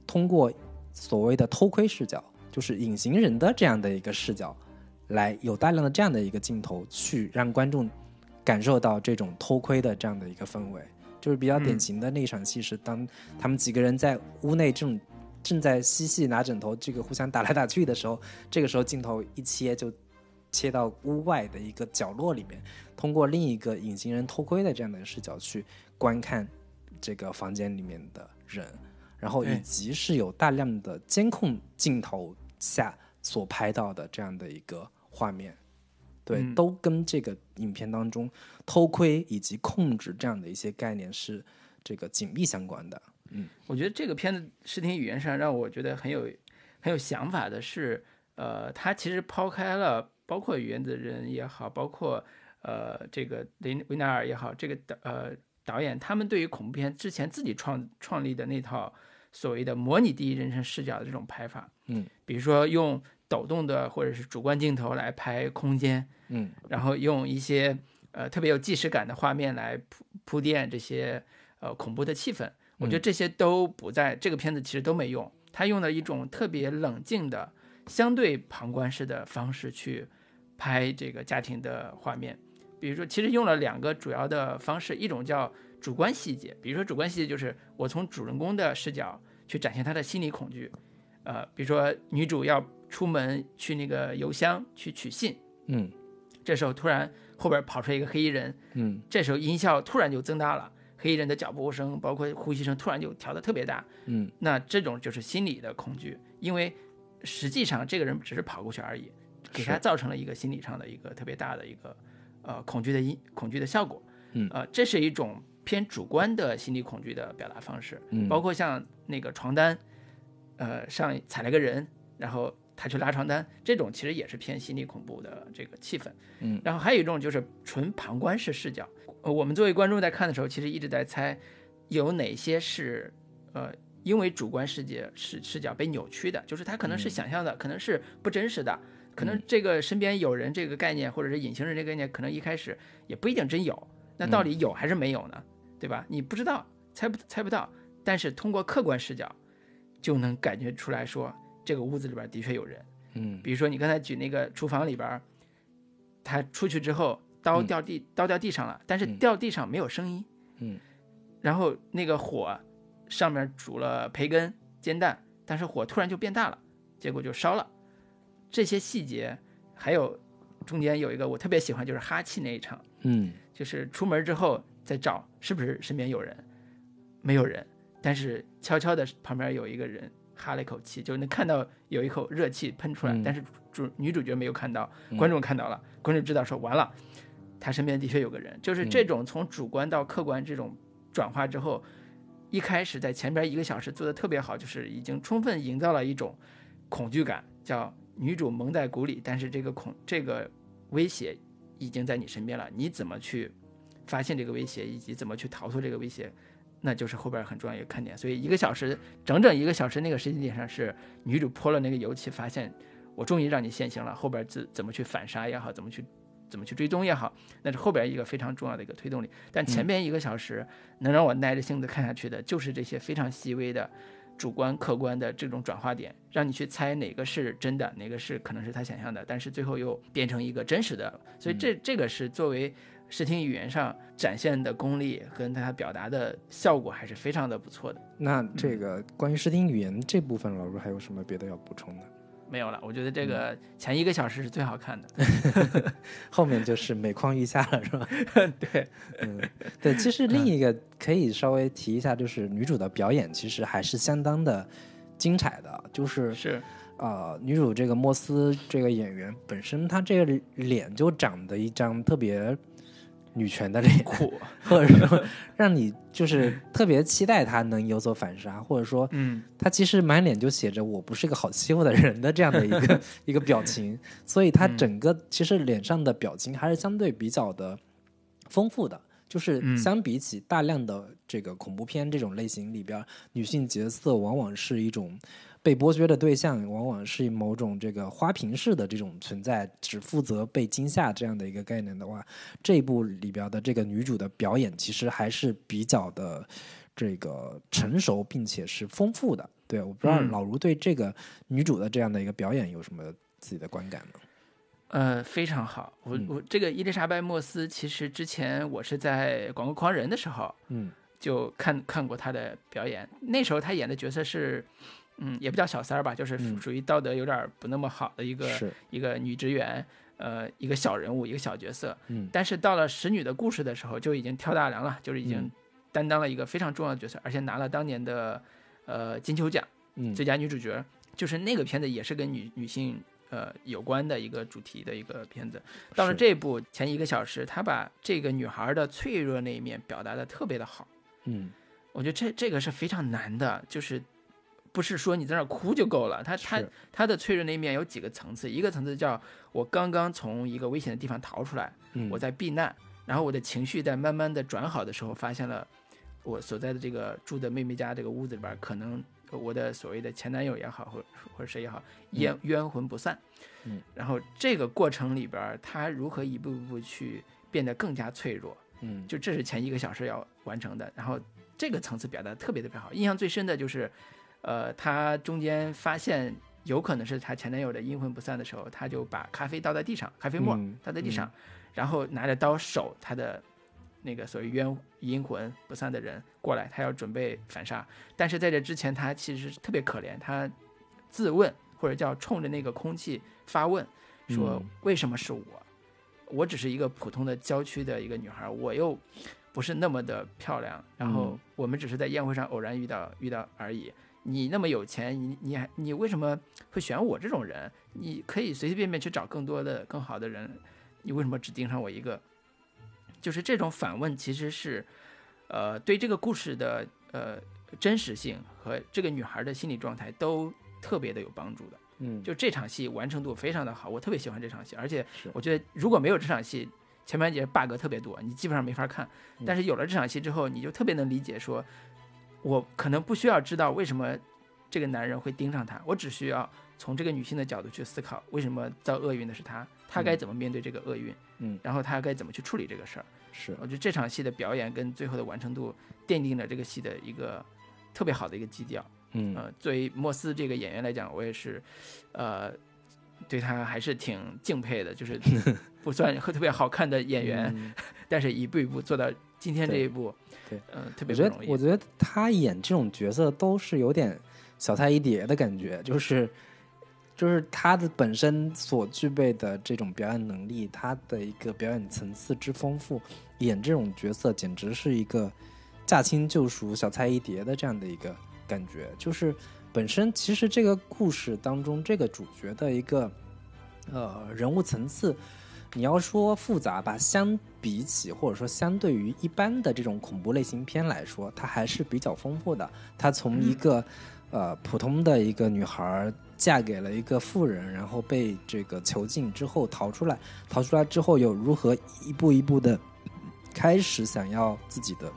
通过所谓的偷窥视角，就是隐形人的这样的一个视角，来有大量的这样的一个镜头去让观众感受到这种偷窥的这样的一个氛围。就是比较典嗯型的那场戏是当他们几个人在屋内正正在嬉戏拿枕头，这个互相打来打去的时候，这个时候镜头一切就切到屋外的一个角落里面，通过另一个隐形人偷窥的这样的视角去观看这个房间里面的人，然后以及是有大量的监控镜头下所拍到的这样的一个画面。对，嗯都跟这个影片当中偷窥以及控制这样的一些概念是这个紧密相关的。我觉得这个片子视听语言上让我觉得很有很有想法的是，呃，它其实抛开了包括原子人也好，包括呃这个林维纳尔也好，这个导呃导演他们对于恐怖片之前自己创创立的那套所谓的模拟第一人称视角的这种拍法，嗯，比如说用抖动的或者是主观镜头来拍空间，嗯。然后用一些呃特别有即视感的画面来铺铺垫这些呃恐怖的气氛。我觉得这些都不在这个片子，其实都没用。他用了一种特别冷静的、相对旁观式的方式去拍这个家庭的画面。比如说，其实用了两个主要的方式，一种叫主观细节，比如说主观细节就是我从主人公的视角去展现他的心理恐惧。呃，比如说女主要出门去那个邮箱去取信，嗯这时候突然后边跑出来一个黑衣人，嗯这时候音效突然就增大了，黑衣人的脚步声包括呼吸声突然就调得特别大，嗯。那这种就是心理的恐惧，因为实际上这个人只是跑过去而已，给他造成了一个心理上的一个特别大的一个呃恐惧的因恐惧的效果，嗯。呃，这是一种偏主观的心理恐惧的表达方式，嗯。包括像那个床单，呃，上踩了个人，然后他去拉床单，这种其实也是偏心理恐怖的这个气氛。嗯，然后还有一种就是纯旁观式视角，呃，我们作为观众在看的时候，其实一直在猜有哪些是呃因为主观世界视视角被扭曲的，就是他可能是想象的，可能是不真实的。可能这个身边有人这个概念，或者是隐形人这个概念，可能一开始也不一定真有。那到底有还是没有呢？对吧？你不知道，猜不猜不到。但是通过客观视角，就能感觉出来说这个屋子里边的确有人。嗯比如说你刚才举那个厨房里边，他出去之后刀嗯掉地、刀掉地上了，但是嗯掉地上没有声音。嗯然后那个火上面煮了培根煎蛋，但是火突然就变大了，结果就烧了。这些细节，还有中间有一个我特别喜欢，就是哈气那一场，嗯就是出门之后再找是不是身边有人，没有人，但是悄悄的旁边有一个人哈了一口气，就能看到有一口热气喷出来，嗯。但是主女主角没有看到，嗯。观众看到了，观众知道说完了，他身边的确有个人，就是这种从主观到客观这种转化之后，一开始在前边一个小时做的特别好，就是已经充分营造了一种恐惧感，叫女主蒙在鼓里，但是这个恐这个威胁已经在你身边了，你怎么去发现这个威胁，以及怎么去逃脱这个威胁，那就是后边很重要一个看点。所以一个小时，整整一个小时那个时间点上是女主泼了那个油漆，发现我终于让你现形了，后边怎怎么去反杀也好，怎么去怎么去追踪也好，那是后边一个非常重要的一个推动力。但前边一个小时能让我耐着性子看下去的，就是这些非常细微的。主观、客观的这种转化点，让你去猜哪个是真的，哪个是可能是他想象的，但是最后又变成一个真实的。所以这这个是作为视听语言上展现的功力跟他表达的效果，还是非常的不错的。那这个关于视听语言这部分，老师还有什么别的要补充的？没有了，我觉得这个前一个小时是最好看的。后面就是每况愈下了，是吧？对，嗯，对。其实另一个可以稍微提一下，就是女主的表演其实还是相当的精彩的。就是是，呃，女主这个莫斯这个演员本身，她这个脸就长得一张特别女权的脸，苦，或者说让你就是特别期待她能有所反杀，或者说嗯，他其实满脸就写着“我不是个好欺负的人”的这样的一个 一个表情，所以他嗯。整个其实脸上的表情还是相对比较的丰富的。就是嗯。相比起大量的这个恐怖片这种类型里边，女性角色往往是一种被剥削的对象，往往是某种这个花瓶式的这种存在，只负责被惊吓这样的一个概念的话，这一部里边的这个女主的表演其实还是比较的这个成熟，并且是丰富的。对，我不知道嗯老卢对这个女主的这样的一个表演有什么自己的观感呢？呃，非常好。我嗯我这个伊丽莎白·莫斯，其实之前我是在《广告狂人》的时候嗯就看看过她的表演，那时候她演的角色是，嗯，也不叫小三儿吧，就是嗯属于道德有点儿不那么好的一个是，一个女职员，呃，一个小人物，一个小角色。嗯但是到了《使女的故事》的时候，就已经挑大梁了，就是已经嗯担当了一个非常重要的角色，而且拿了当年的呃金球奖嗯最佳女主角。就是那个片子也是跟女女性呃有关的一个主题的一个片子。到了是这部前一个小时，他把这个女孩的脆弱那一面表达的特别的好。嗯我觉得这这个是非常难的，就是不是说你在那儿哭就够了，他他他的脆弱那一面有几个层次，一个层次叫我刚刚从一个危险的地方逃出来，嗯我在避难，然后我的情绪在慢慢的转好的时候，发现了我所在的这个住的妹妹家这个屋子里边，可能我的所谓的前男友也好，或或者谁也好，冤冤魂不散。嗯，然后这个过程里边，他如何一步一步去变得更加脆弱，嗯就这是前一个小时要完成的。然后这个层次表达特别特别好，印象最深的就是，呃，她中间发现有可能是她前男友的阴魂不散的时候，她就把咖啡倒在地上，咖啡沫嗯倒在地上，然后拿着刀守她的那个所谓冤阴魂不散的人过来，她要准备反杀。但是在这之前，她其实特别可怜，她自问或者叫冲着那个空气发问，说嗯为什么是我？我只是一个普通的郊区的一个女孩，我又不是那么的漂亮，然后嗯我们只是在宴会上偶然遇到遇到而已。你那么有钱，你你还你为什么会选我这种人？你可以随随便便去找更多的更好的人，你为什么只盯上我一个？就是这种反问，其实是，呃，对这个故事的呃真实性和这个女孩的心理状态都特别的有帮助的。嗯就这场戏完成度非常的好，我特别喜欢这场戏，而且我觉得如果没有这场戏，前半节 bug 特别多，你基本上没法看。嗯但是有了这场戏之后，你就特别能理解说，我可能不需要知道为什么这个男人会盯上她，我只需要从这个女性的角度去思考，为什么遭厄运的是她，她该怎么面对这个厄运，嗯然后她该怎么去处理这个事儿。是我觉得这场戏的表演跟最后的完成度奠定了这个戏的一个特别好的一个基调。嗯呃，作为莫斯这个演员来讲，我也是，呃，对他还是挺敬佩的，就是 不算特别好看的演员，嗯 但是一步一步做到今天这一步，对，嗯、特别不容易。我觉得他演这种角色都是有点小菜一碟的感觉，就是就是他的本身所具备的这种表演能力，他的一个表演层次之丰富，演这种角色简直是一个驾轻就熟、小菜一碟的这样的一个感觉。就是本身其实这个故事当中，这个主角的一个呃人物层次。你要说复杂吧，相比起或者说相对于一般的这种恐怖类型片来说，它还是比较丰富的。它从一个、呃普通的一个女孩嫁给了一个富人，然后被这个囚禁之后逃出来，逃出来之后又如何一步一步的开始想要自己的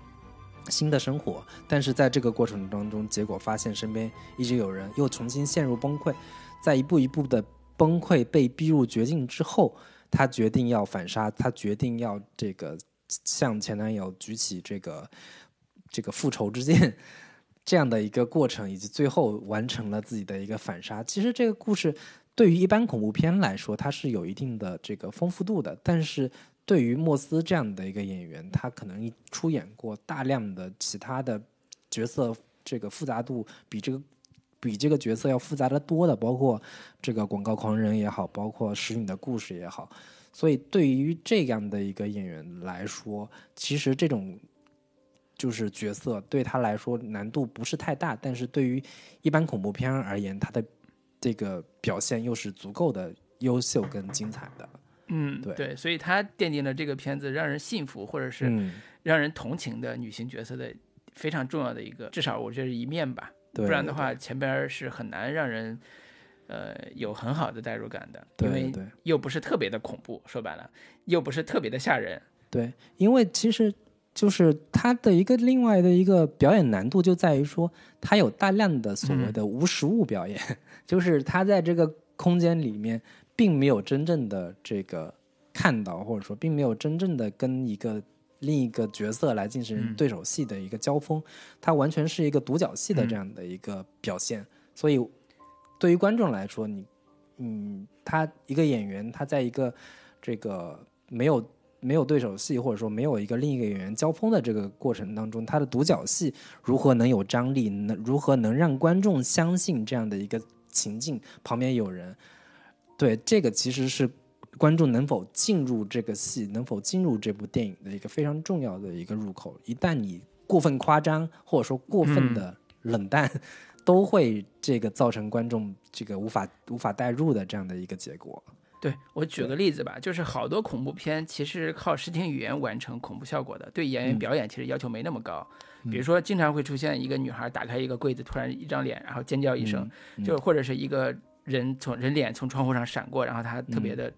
新的生活，但是在这个过程当中，结果发现身边一直有人，又重新陷入崩溃，在一步一步的崩溃被逼入绝境之后。他决定要反杀，他决定要这个向前男友举起这个这个复仇之剑，这样的一个过程，以及最后完成了自己的一个反杀。其实这个故事对于一般恐怖片来说，它是有一定的这个丰富度的，但是对于莫斯这样的一个演员，他可能出演过大量的其他的角色，这个复杂度比这个。比这个角色要复杂的多的，包括这个广告狂人也好，包括使女的故事也好，所以对于这样的一个演员来说，其实这种就是角色对他来说难度不是太大，但是对于一般恐怖片而言，他的这个表现又是足够的优秀跟精彩的。嗯，对所以他奠定了这个片子让人信服或者是嗯，让人同情的女性角色的非常重要的一个，至少我觉得是一面吧。对不然的话，前边是很难让人呃有很好的代入感的，对因为对又不是特别的恐怖，说白了，又不是特别的吓人。对，因为其实就是他的一个另外的一个表演难度就在于说，他有大量的所谓的无实物表演，就是他在这个空间里面并没有真正的这个看到，或者说并没有真正的跟一个另一个角色来进行嗯对手戏的一个交锋，它完全是一个独角戏的嗯这样的一个表现，所以对于观众来说，你嗯，他一个演员他在一个这个没有没有对手戏，或者说没有一个另一个演员交锋的这个过程当中，他的独角戏如何能有张力，能如何能让观众相信这样的一个情境旁边有人？对，这个其实是观众能否进入这个戏，能否进入这部电影的一个非常重要的一个入口。一旦你过分夸张，或者说过分的冷淡，都会这个造成观众这个无法无法代入的这样的一个结果。对我举个例子吧，就是好多恐怖片其实靠视听语言完成恐怖效果的，对演员嗯表演其实要求没那么高。比如说，经常会出现一个女孩打开一个柜子，突然一张脸，然后尖叫一声，嗯就或者是一个人从人脸从窗户上闪过，然后他特别的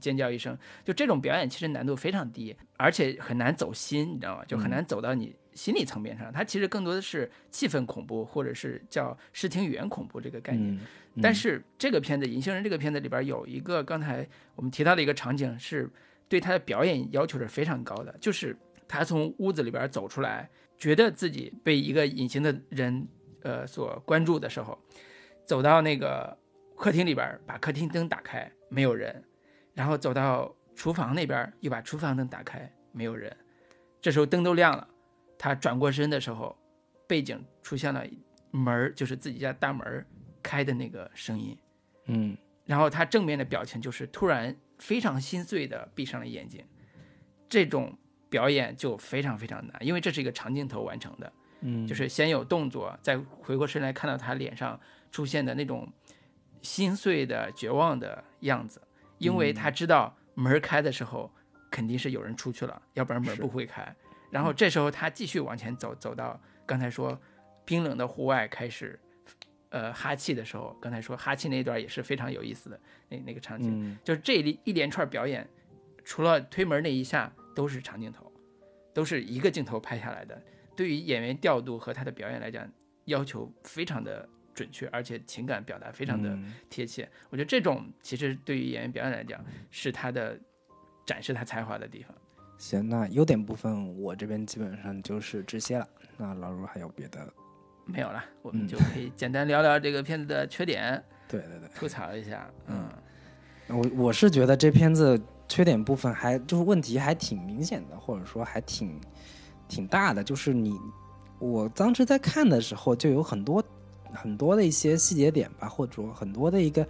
尖叫一声，就这种表演其实难度非常低，而且很难走心，你知道吗？就很难走到你心理层面上。它其实更多的是气氛恐怖，或者是叫视听语言恐怖这个概念。嗯，但是这个片子《隐形人》这个片子里边有一个刚才我们提到的一个场景，是对他的表演要求是非常高的，就是他从屋子里边走出来，觉得自己被一个隐形的人呃所关注的时候，走到那个客厅里边，把客厅灯打开，没有人，然后走到厨房那边，又把厨房灯打开，没有人，这时候灯都亮了，他转过身的时候，背景出现了门儿，就是自己家大门开的那个声音，嗯然后他正面的表情就是突然非常心碎的闭上了眼睛，这种表演就非常非常难，因为这是一个长镜头完成的，嗯，就是先有动作，再回过身来看到他脸上出现的那种心碎的绝望的样子，因为他知道门儿开的时候肯定是有人出去了，要不然门儿不会开。然后这时候他继续往前走，走到刚才说冰冷的户外开始，呃哈气的时候，刚才说哈气那一段也是非常有意思的那那个场景，嗯。就是这一一连串表演，除了推门那一下都是长镜头，都是一个镜头拍下来的。对于演员调度和他的表演来讲，要求非常的准确，而且情感表达非常的嗯贴切。我觉得这种其实对于演员表演来讲，是他的展示他才华的地方。行，那优点部分我这边基本上就是这些了。那老卢还有别的没有了，我们嗯就可以简单聊聊这个片子的缺点，对对对。吐槽一下。嗯我我是觉得这片子缺点部分还就是问题还挺明显的，或者说还挺挺大的。就是你我当时在看的时候，就有很多很多的一些细节点吧，或者说很多的一个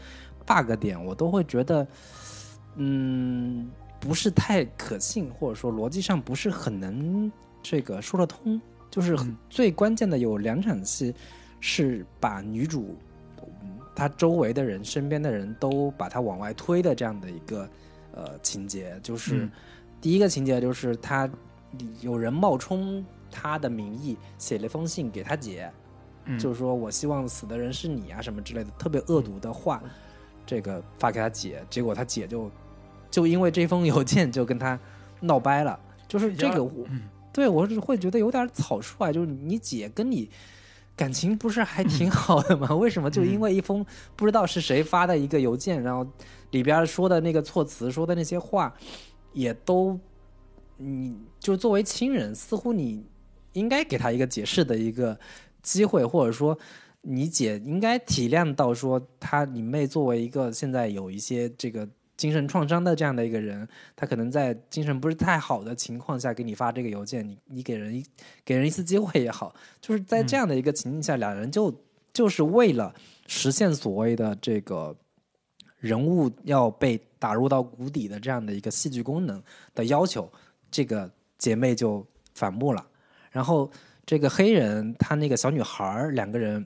bug 点，我都会觉得，嗯，不是太可信，或者说逻辑上不是很能这个说得通。就是嗯最关键的有两场戏是把女主。嗯她周围的人、身边的人都把她往外推的这样的一个呃情节，就是、嗯第一个情节就是她有人冒充她的名义写了一封信给她姐，嗯，就是说我希望死的人是你啊什么之类的特别恶毒的话，这个发给他姐，结果他姐就就因为这封邮件就跟他闹掰了，就是这个我嗯。对我是会觉得有点草率，就是你姐跟你感情不是还挺好的吗？为什么就因为一封不知道是谁发的一个邮件，然后里边说的那个措辞、说的那些话，也都你就作为亲人，似乎你应该给他一个解释的一个机会，或者说你姐应该体谅到说她你妹作为一个现在有一些这个精神创伤的这样的一个人，她可能在精神不是太好的情况下给你发这个邮件，你你给人一给人一次机会也好，就是在这样的一个情境下，两人就就是为了实现所谓的这个人物要被打入到谷底的这样的一个戏剧功能的要求，这个姐妹就反目了。然后这个黑人他那个小女孩儿两个人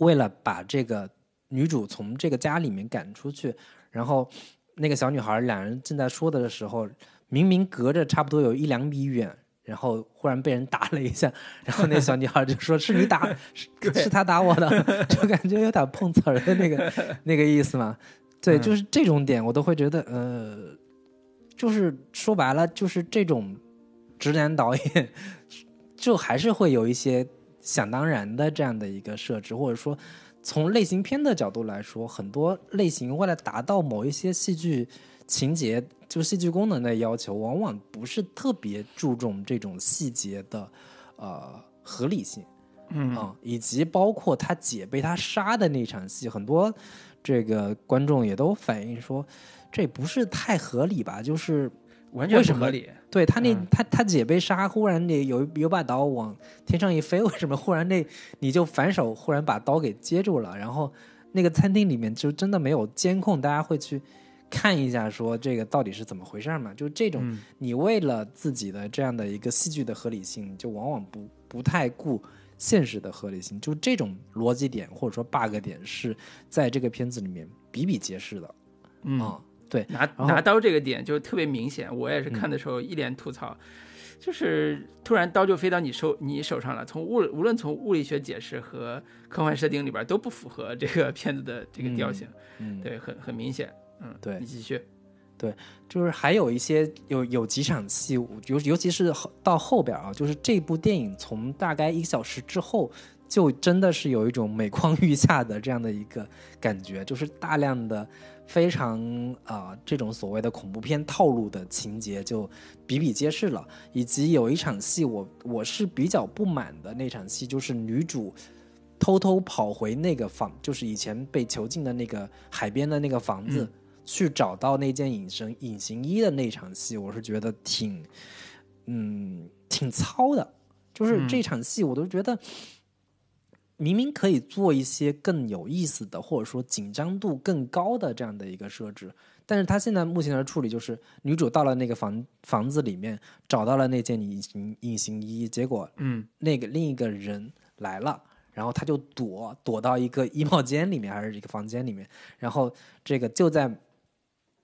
为了把这个女主从这个家里面赶出去，然后那个小女孩儿两人正在说的时候，明明隔着差不多有一两米远。然后忽然被人打了一下，然后那小女孩就说：“是你打，是是他打我的。”就感觉有点碰瓷儿的那个那个意思嘛。对，嗯就是这种点，我都会觉得，呃，就是说白了，就是这种直男导演，就还是会有一些想当然的这样的一个设置，或者说从类型片的角度来说，很多类型为了达到某一些戏剧情节，就戏剧功能的要求，往往不是特别注重这种细节的呃合理性。嗯啊、以及包括他姐被他杀的那场戏，很多这个观众也都反映说，这不是太合理吧？就是完全不合理。对他那、嗯他他姐被杀，忽然那有有把刀往天上一飞，为什么忽然那你就反手忽然把刀给接住了？然后那个餐厅里面就真的没有监控，大家会去看一下说这个到底是怎么回事嘛？就这种嗯你为了自己的这样的一个戏剧的合理性，就往往不不太顾现实的合理性，就这种逻辑点或者说 bug 点是在这个片子里面比比皆是的嗯啊、对，拿拿刀这个点就特别明显，我也是看的时候一脸吐槽，就是突然刀就飞到你手你手上了，从物无论从物理学解释和科幻设定里边都不符合这个片子的这个调性，嗯，对，很很明显，嗯，对你继续，对就是还有一些有有几场戏，尤尤其是后到后边啊，就是这部电影从大概一个小时之后，就真的是有一种每况愈下的这样的一个感觉，就是大量的非常啊、这种所谓的恐怖片套路的情节就比比皆是了，以及有一场戏我我是比较不满的那场戏，就是女主。偷偷跑回那个房，就是以前被囚禁的那个海边的那个房子，嗯去找到那件隐身隐形衣的那场戏，我是觉得挺，嗯，挺糙的。就是嗯这场戏，我都觉得明明可以做一些更有意思的，或者说紧张度更高的这样的一个设置，但是他现在目前的处理就是，女主到了那个房房子里面，找到了那件隐形隐形衣，结果嗯那个另一个人来了，然后他就躲躲到一个衣帽间里面，还是一个房间里面，然后这个就在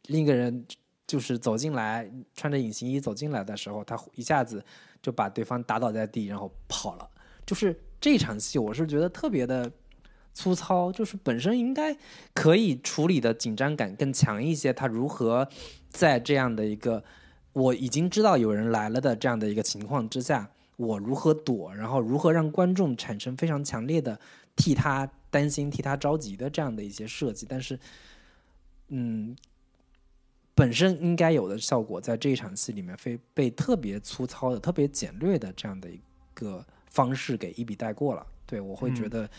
另一个人就是走进来，穿着隐形衣走进来的时候，他一下子就把对方打倒在地，然后跑了。就是这场戏，我是觉得特别的粗糙，就是本身应该可以处理的紧张感更强一些，他如何在这样的一个我已经知道有人来了的这样的一个情况之下，我如何躲，然后如何让观众产生非常强烈的替他担心、替他着急的这样的一些设计，但是，嗯，本身应该有的效果，在这一场戏里面非被特别粗糙的、特别简略的这样的一个方式给一笔带过了。对我会觉嗯得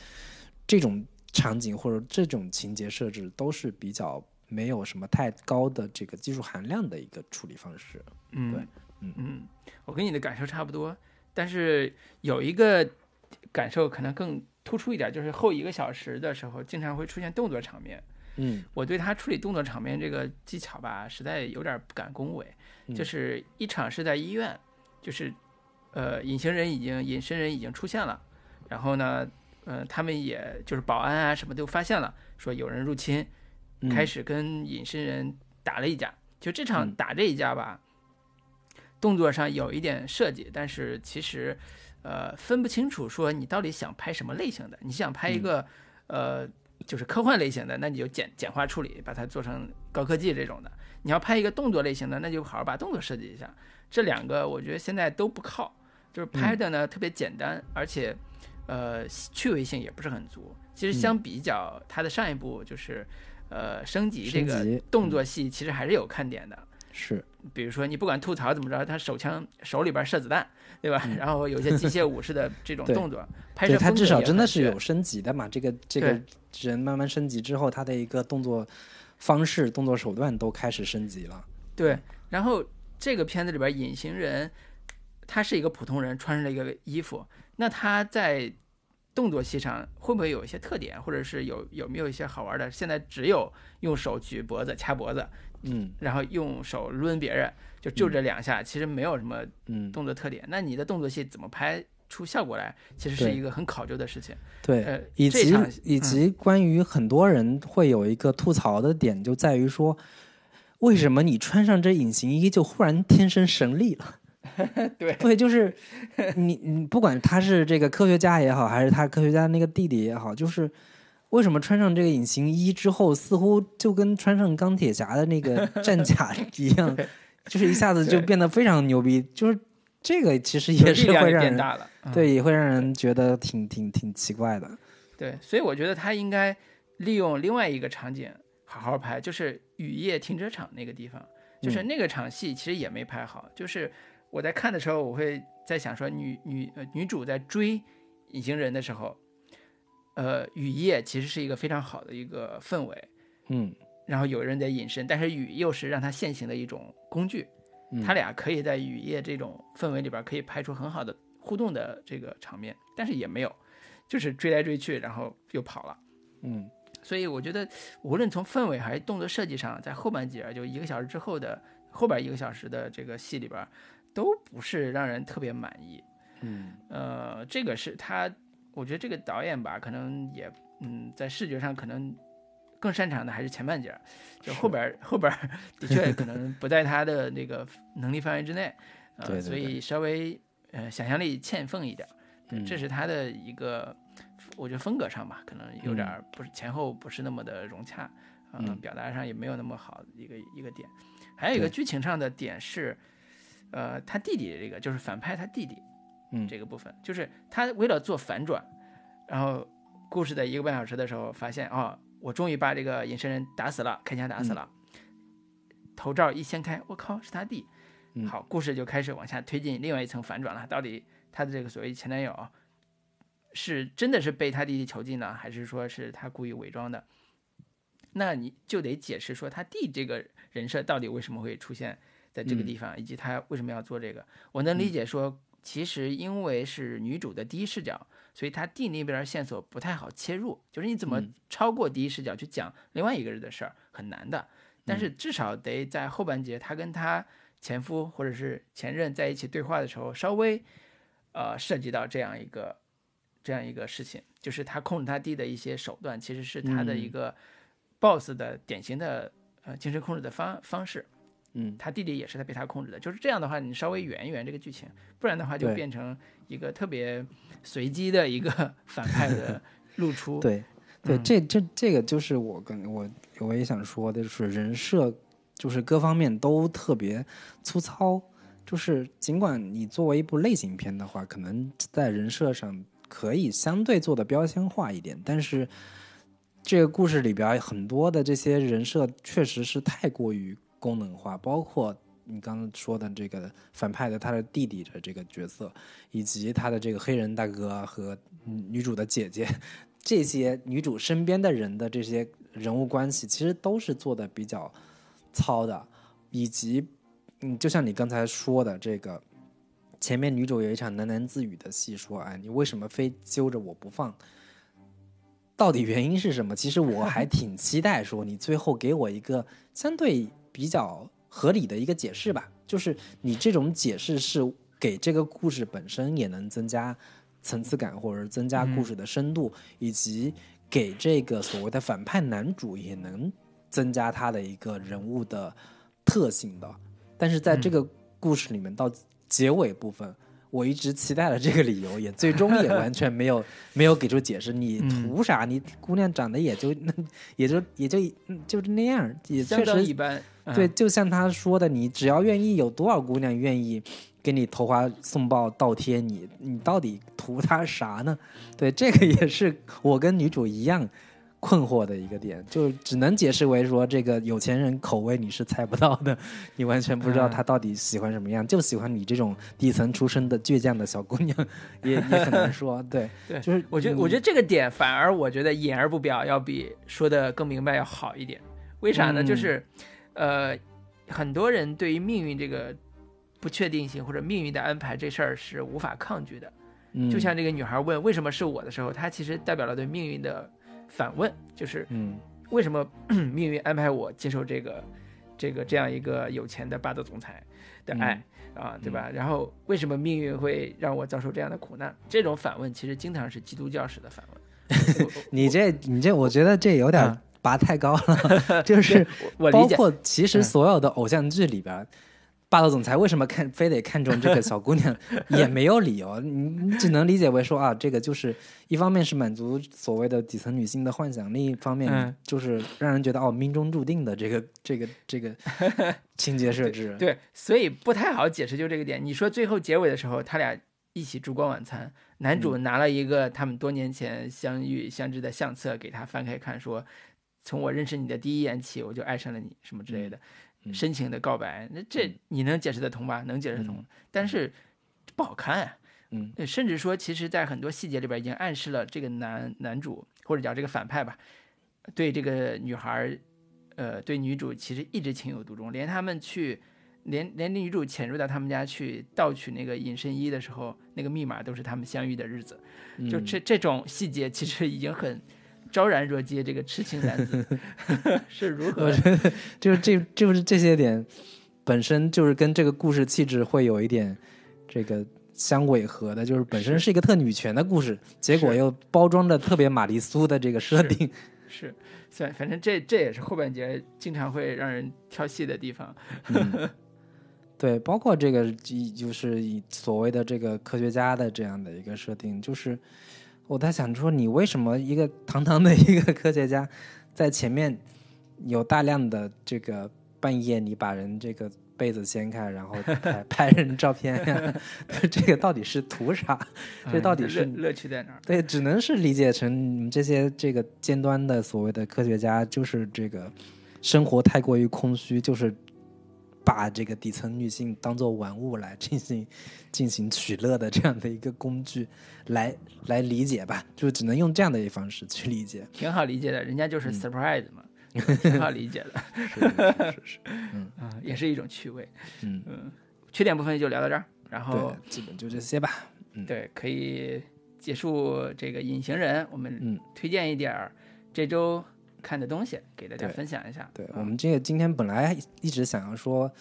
这种场景或者这种情节设置都是比较没有什么太高的这个技术含量的一个处理方式。嗯，对嗯嗯，我跟你的感受差不多，但是有一个感受可能更突出一点，就是后一个小时的时候，经常会出现动作场面。嗯我对他处理动作场面这个技巧吧，实在有点不敢恭维。嗯就是一场是在医院，就是呃隐形人已经隐身人已经出现了，然后呢，呃他们也就是保安啊什么都发现了，说有人入侵，嗯开始跟隐身人打了一架。就这场嗯打这一架吧，动作上有一点设计，但是其实呃分不清楚说你到底想拍什么类型的。你想拍一个、呃就是科幻类型的，那你就简简化处理，把它做成高科技这种的。你要拍一个动作类型的，那就好好把动作设计一下。这两个我觉得现在都不靠，就是拍的呢、特别简单，而且呃趣味性也不是很足。其实相比较它的上一部就是呃升级这个动作戏，其实还是有看点的。是比如说你不管吐槽怎么着，他手枪手里边射子弹，对吧？然后有些机械武士的这种动作，拍摄对，它至少真的是有升级的嘛。这个这个人慢慢升级之后，他的一个动作方式、动作手段都开始升级了。对，然后这个片子里边隐形人，他是一个普通人，穿上了一个衣服，那他在动作戏上会不会有一些特点，或者是有有没有一些好玩的？现在只有用手举脖子掐脖子，嗯然后用手抡别人，就就这两下，其实没有什么嗯，动作特点。那你的动作戏怎么拍出效果来，其实是一个很考究的事情。对。呃，以及以嗯及关于很多人会有一个吐槽的点，就在于说，为什么你穿上这隐形衣就忽然天生神力了？对对，就是你你不管他是这个科学家也好，还是他科学家那个弟弟也好，就是为什么穿上这个隐形衣之后，似乎就跟穿上钢铁侠的那个战甲一样，就是一下子就变得非常牛逼。就是这个其实也是会让人变大了。嗯对，也会让人觉得挺挺挺奇怪的。对，所以我觉得他应该利用另外一个场景好好拍，就是雨夜停车场那个地方，就是嗯那个场戏其实也没拍好。就是我在看的时候，我会在想说女女呃女主在追隐形人的时候，呃，雨夜其实是一个非常好的一个氛围，嗯。然后有人在隐身，但是雨又是让他现行的一种工具，嗯。他俩可以在雨夜这种氛围里边可以拍出很好的互动的这个场面，但是也没有，就是追来追去，然后又跑了。嗯。所以我觉得，无论从氛围还是动作设计上，在后半截儿就一个小时之后的后边一个小时的这个戏里边儿，都不是让人特别满意。嗯。呃，这个是他，我觉得这个导演吧，可能也嗯，在视觉上可能更擅长的还是前半截儿，就后边儿 后边儿的确可能不在他的那个能力范围之内，呃，对对对。所以稍微呃想象力欠奉一点。这是他的一个，我觉得风格上吧，可能有点儿不是前后不是那么的融洽，呃嗯。表达上也没有那么好的一个一个点。还有一个剧情上的点是，呃，他弟弟这个就是反派他弟弟，嗯这个部分，就是他为了做反转，然后故事的一个半小时的时候，发现哦，我终于把这个隐身人打死了，开枪打死了。头罩一掀开，我靠，是他弟。嗯好，故事就开始往下推进另外一层反转了。到底他的这个所谓前男友是真的是被他弟弟囚禁呢，还是说是他故意伪装的？那你就得解释说他弟这个人设到底为什么会出现在这个嗯地方，以及他为什么要做这个。我能理解说，其实因为是女主的第一视角，所以他弟那边线索不太好切入，就是你怎么嗯超过第一视角去讲另外一个人的事儿很难的。但是至少得在后半节，她跟她前夫或者是前任在一起对话的时候，稍微呃涉及到这样一个这样一个事情，就是他控制他弟的一些手段，其实是他的一嗯个 boss 的典型的呃精神控制的方方式。嗯他弟弟也是在被他控制的，就是这样的话，你稍微圆一圆这个剧情，不然的话就变成一个特别随机的一个 反派的 露出。对对，嗯这这这个就是我跟我我也想说的，就是人设，就是各方面都特别粗糙。就是尽管你作为一部类型片的话，可能在人设上可以相对做的标签化一点，但是这个故事里边很多的这些人设确实是太过于功能化，包括你刚刚说的这个反派的他的弟弟的这个角色，以及他的这个黑人大哥和女主的姐姐，这些女主身边的人的这些人物关系，其实都是做的比较糙的，以及嗯，就像你刚才说的这个。前面女主有一场喃喃自语的戏，说：“哎，你为什么非揪着我不放？到底原因是什么？”其实我还挺期待说你最后给我一个相对比较合理的一个解释吧。就是你这种解释是给这个故事本身也能增加层次感，或者增加故事的深度，以及给这个所谓的反派男主也能增加他的一个人物的特性的。但是在这个故事里面到。结尾部分，我一直期待的这个理由，也最终也完全没有 没有给出解释。你图啥？你姑娘长得也就那，也就也就就是那样，也确实一般。对，就像他说的，你只要愿意，有多少姑娘愿意给你投花送报倒贴你？你到底图他啥呢？对，这个也是我跟女主一样。困惑的一个点，就只能解释为说这个有钱人口味你是猜不到的，你完全不知道他到底喜欢什么样，就喜欢你这种底层出身的倔强的小姑娘，也也很难说。对对，就是我觉得我觉得这个点反而我觉得言而不表要比说的更明白要好一点。为啥呢？就是呃，很多人对于命运这个不确定性或者命运的安排这事儿是无法抗拒的。就像这个女孩问为什么是我的时候，她其实代表了对命运的。反问就是，嗯，为什么 命运安排我接受这个，这个这样一个有钱的霸道总裁的爱啊，对吧？然后为什么命运会让我遭受这样的苦难？这种反问其实经常是基督教式的反问。你这你这，我觉得这有点拔太高了，就是包括其实所有的偶像剧里边。霸道总裁为什么看非得看中这个小姑娘，也没有理由，你你只能理解为说啊，这个就是一方面是满足所谓的底层女性的幻想，另一方面就是让人觉得哦命中注定的这个这个这个 情节设置。对，所以不太好解释就这个点。你说最后结尾的时候，他俩一起烛光晚餐，男主拿了一个他们多年前相遇相知的相册给他翻开看，说从我认识你的第一眼起，我就爱上了你，什么之类的。深情的告白，那这你能解释得通吧？能解释通，但是不好看啊。嗯，甚至说，其实，在很多细节里边，已经暗示了这个男男主或者叫这个反派吧，对这个女孩，呃，对女主其实一直情有独钟。连他们去，连连女主潜入到他们家去盗取那个隐身衣的时候，那个密码都是他们相遇的日子。就这这种细节，其实已经很。昭然若揭，这个痴情男子 是如何？我觉得就是这就是这些点本身就是跟这个故事气质会有一点这个相违和的，就是本身是一个特女权的故事，结果又包装的特别玛丽苏的这个设定。是，算反正这这也是后半节经常会让人跳戏的地方。对，包括这个就是以所谓的这个科学家的这样的一个设定，就是。我在想说，你为什么一个堂堂的一个科学家，在前面有大量的这个半夜你把人这个被子掀开，然后拍 拍人照片呀？这个到底是图啥？这到底是乐趣在哪儿？对，只能是理解成你们这些这个尖端的所谓的科学家，就是这个生活太过于空虚，就是。把这个底层女性当做玩物来进行进行取乐的这样的一个工具，来来理解吧，就只能用这样的一方式去理解，挺好理解的，人家就是 surprise 嘛，挺好理解的，是是是，嗯。啊，也是一种趣味，嗯。嗯，缺点部分就聊到这儿，然后基本就这些吧，嗯，对，可以结束这个隐形人，我们嗯。推荐一点儿这周。看的东西给大家分享一下。对我们这个今天本来一直想要说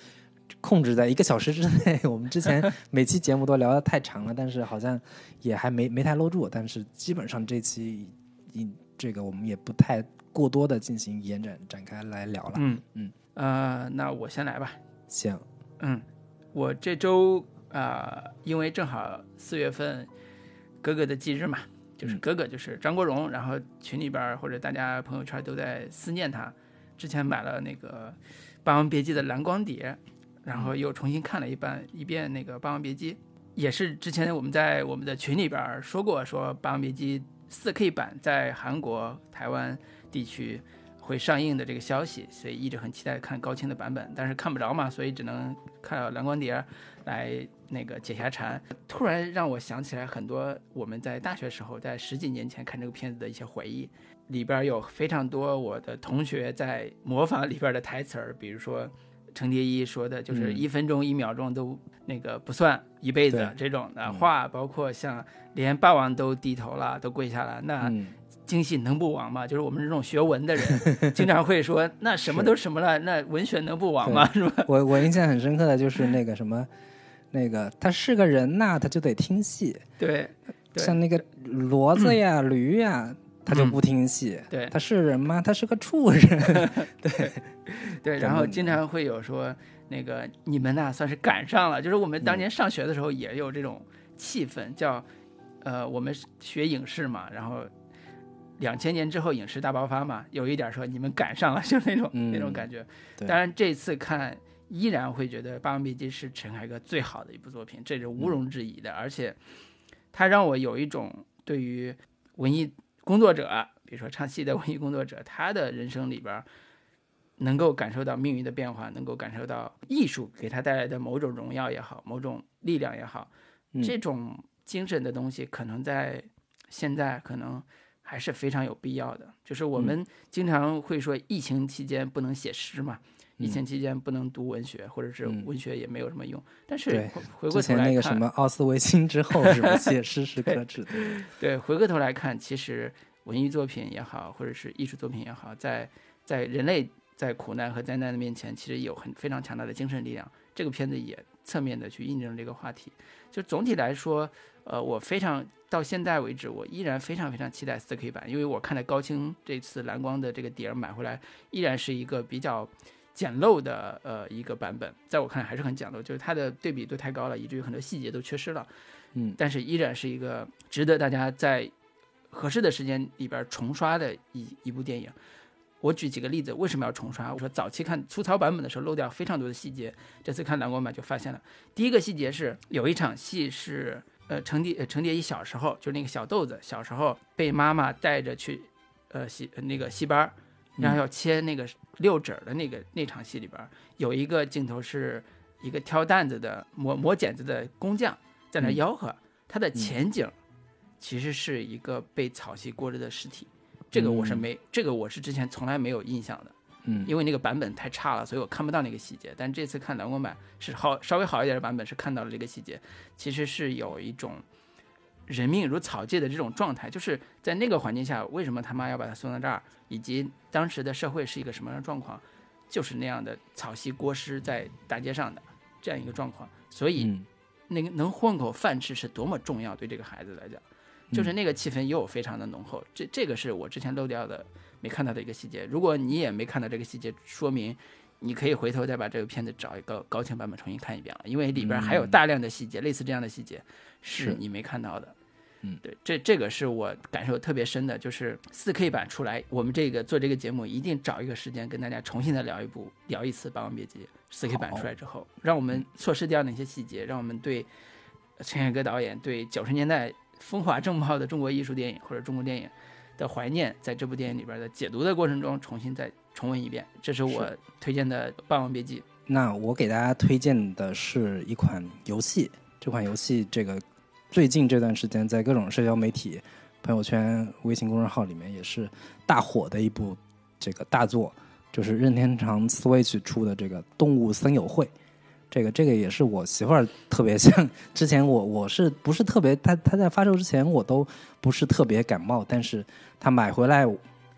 控制在一个小时之内，我们之前 每期节目都聊得太长了，但是好像也还没没太搂住。但是基本上这期这个我们也不太过多的进行延展展开来聊了。嗯嗯呃，那我先来吧。行，嗯，我这周啊，因为正好四月份哥哥的忌日嘛。就是哥哥，就是张国荣，然后群里边或者大家朋友圈都在思念他。之前买了那个《霸王别姬》的蓝光碟，然后又重新看了一半一遍那个《霸王别姬》，也是之前我们在我们的群里边说过，说《霸王别姬》4K 版在韩国、台湾地区会上映的这个消息，所以一直很期待看高清的版本，但是看不着嘛，所以只能看到蓝光碟来那个解下馋。突然让我想起来很多我们在大学时候，在十几年前看这个片子的一些回忆，里边有非常多我的同学在模仿里边的台词儿，比如说程蝶衣说的，就是嗯一分钟一秒钟都那个不算一辈子这种的嗯话，包括像连霸王都低头了，都跪下了，那。嗯，京戏能不亡吗？就是我们这种学文的人，经常会说，那什么都什么了，那文学能不亡吗？是吧？我我印象很深刻的就是那个什么，那个他是个人呐，他就得听戏，对，对像那个骡子呀、驴呀，他就不听戏。嗯对他是人吗？他是个畜生。对，对然后经常会有说，那个你们呐算是赶上了，就是我们当年上学的时候也有这种气氛，叫呃，我们学影视嘛，然后两千年之后影视大爆发嘛，有一点说你们赶上了，就是那种、嗯那种感觉。对当然这次看依然会觉得《霸王别姬》是陈凯歌最好的一部作品，这是毋庸置疑的，而且它让我有一种对于文艺工作者，比如说唱戏的文艺工作者，他的人生里边能够感受到命运的变化，能够感受到艺术给他带来的某种荣耀也好，某种力量也好，嗯这种精神的东西，可能在现在可能还是非常有必要的。就是我们经常会说，疫情期间不能写诗嘛。疫情期间不能读文学，或者是嗯文学也没有什么用。但是回回过头来看，前那个什么奥斯维辛之后，是吧？写诗是可耻的。对，回过头来看，其实文艺作品也好，或者是艺术作品也好，在在人类在苦难和灾难的面前，其实有很非常强大的精神力量。这个片子也侧面的去印证这个话题。就总体来说，呃，我非常到现在为止，我依然非常非常期待 4K 版，因为我看的高清这次蓝光的这个碟儿买回来，依然是一个比较。简陋的呃一个版本，在我看来还是很简陋，就是它的对比度太高了，以至于很多细节都缺失了。嗯，但是依然是一个值得大家在合适的时间里边重刷的一一部电影。我举几个例子，为什么要重刷？我说早期看粗糙版本的时候漏掉非常多的细节，这次看蓝光版就发现了。第一个细节是有一场戏是呃程蝶呃程蝶衣小时候，就是那个小豆子小时候被妈妈带着去呃戏呃那个戏班儿，然后要切那个六指儿的那个那场戏里边儿有一个镜头是一个挑担子的磨磨剪子的工匠在那嗯。吆喝，他的前景其实是一个被草席裹着的尸体。这个我是没，这个我是之前从来没有印象的，嗯，因为那个版本太差了，所以我看不到那个细节。但这次看蓝光版是好稍微好一点的版本，是看到了这个细节，其实是有一种人命如草芥的这种状态，就是在那个环境下，为什么他妈要把他送到这儿，以及当时的社会是一个什么样的状况，就是那样的草席锅尸在大街上的这样一个状况，所以嗯那个能混口饭吃是多么重要，对这个孩子来讲，就是那个气氛又非常的浓厚。这这个是我之前漏掉的、没看到的一个细节。如果你也没看到这个细节，说明你可以回头再把这个片子找一个高清版本重新看一遍了，因为里边还有大量的细节，类似这样的细节是是。你没看到的。嗯，对，这这个是我感受特别深的，就是四 K 版出来，我们这个做这个节目一定找一个时间跟大家重新再聊一部，聊一次《霸王别姬》四 K 版出来之后，让我们错失掉那些细节，让我们对陈凯歌导演对九十年代风华正茂的中国艺术电影或者中国电影的怀念，在这部电影里边的解读的过程中，重新再重温一遍。这是我推荐的《霸王别姬》。那我给大家推荐的是一款游戏，这款游戏这个最近这段时间在各种社交媒体、朋友圈、微信公众号里面也是大火的一部这个大作，就是任天堂 Switch 出的这个《动物森友会》。这个这个也是我媳妇儿特别像，之前我我是不是特别，她她在发售之前我都不是特别感冒，但是她买回来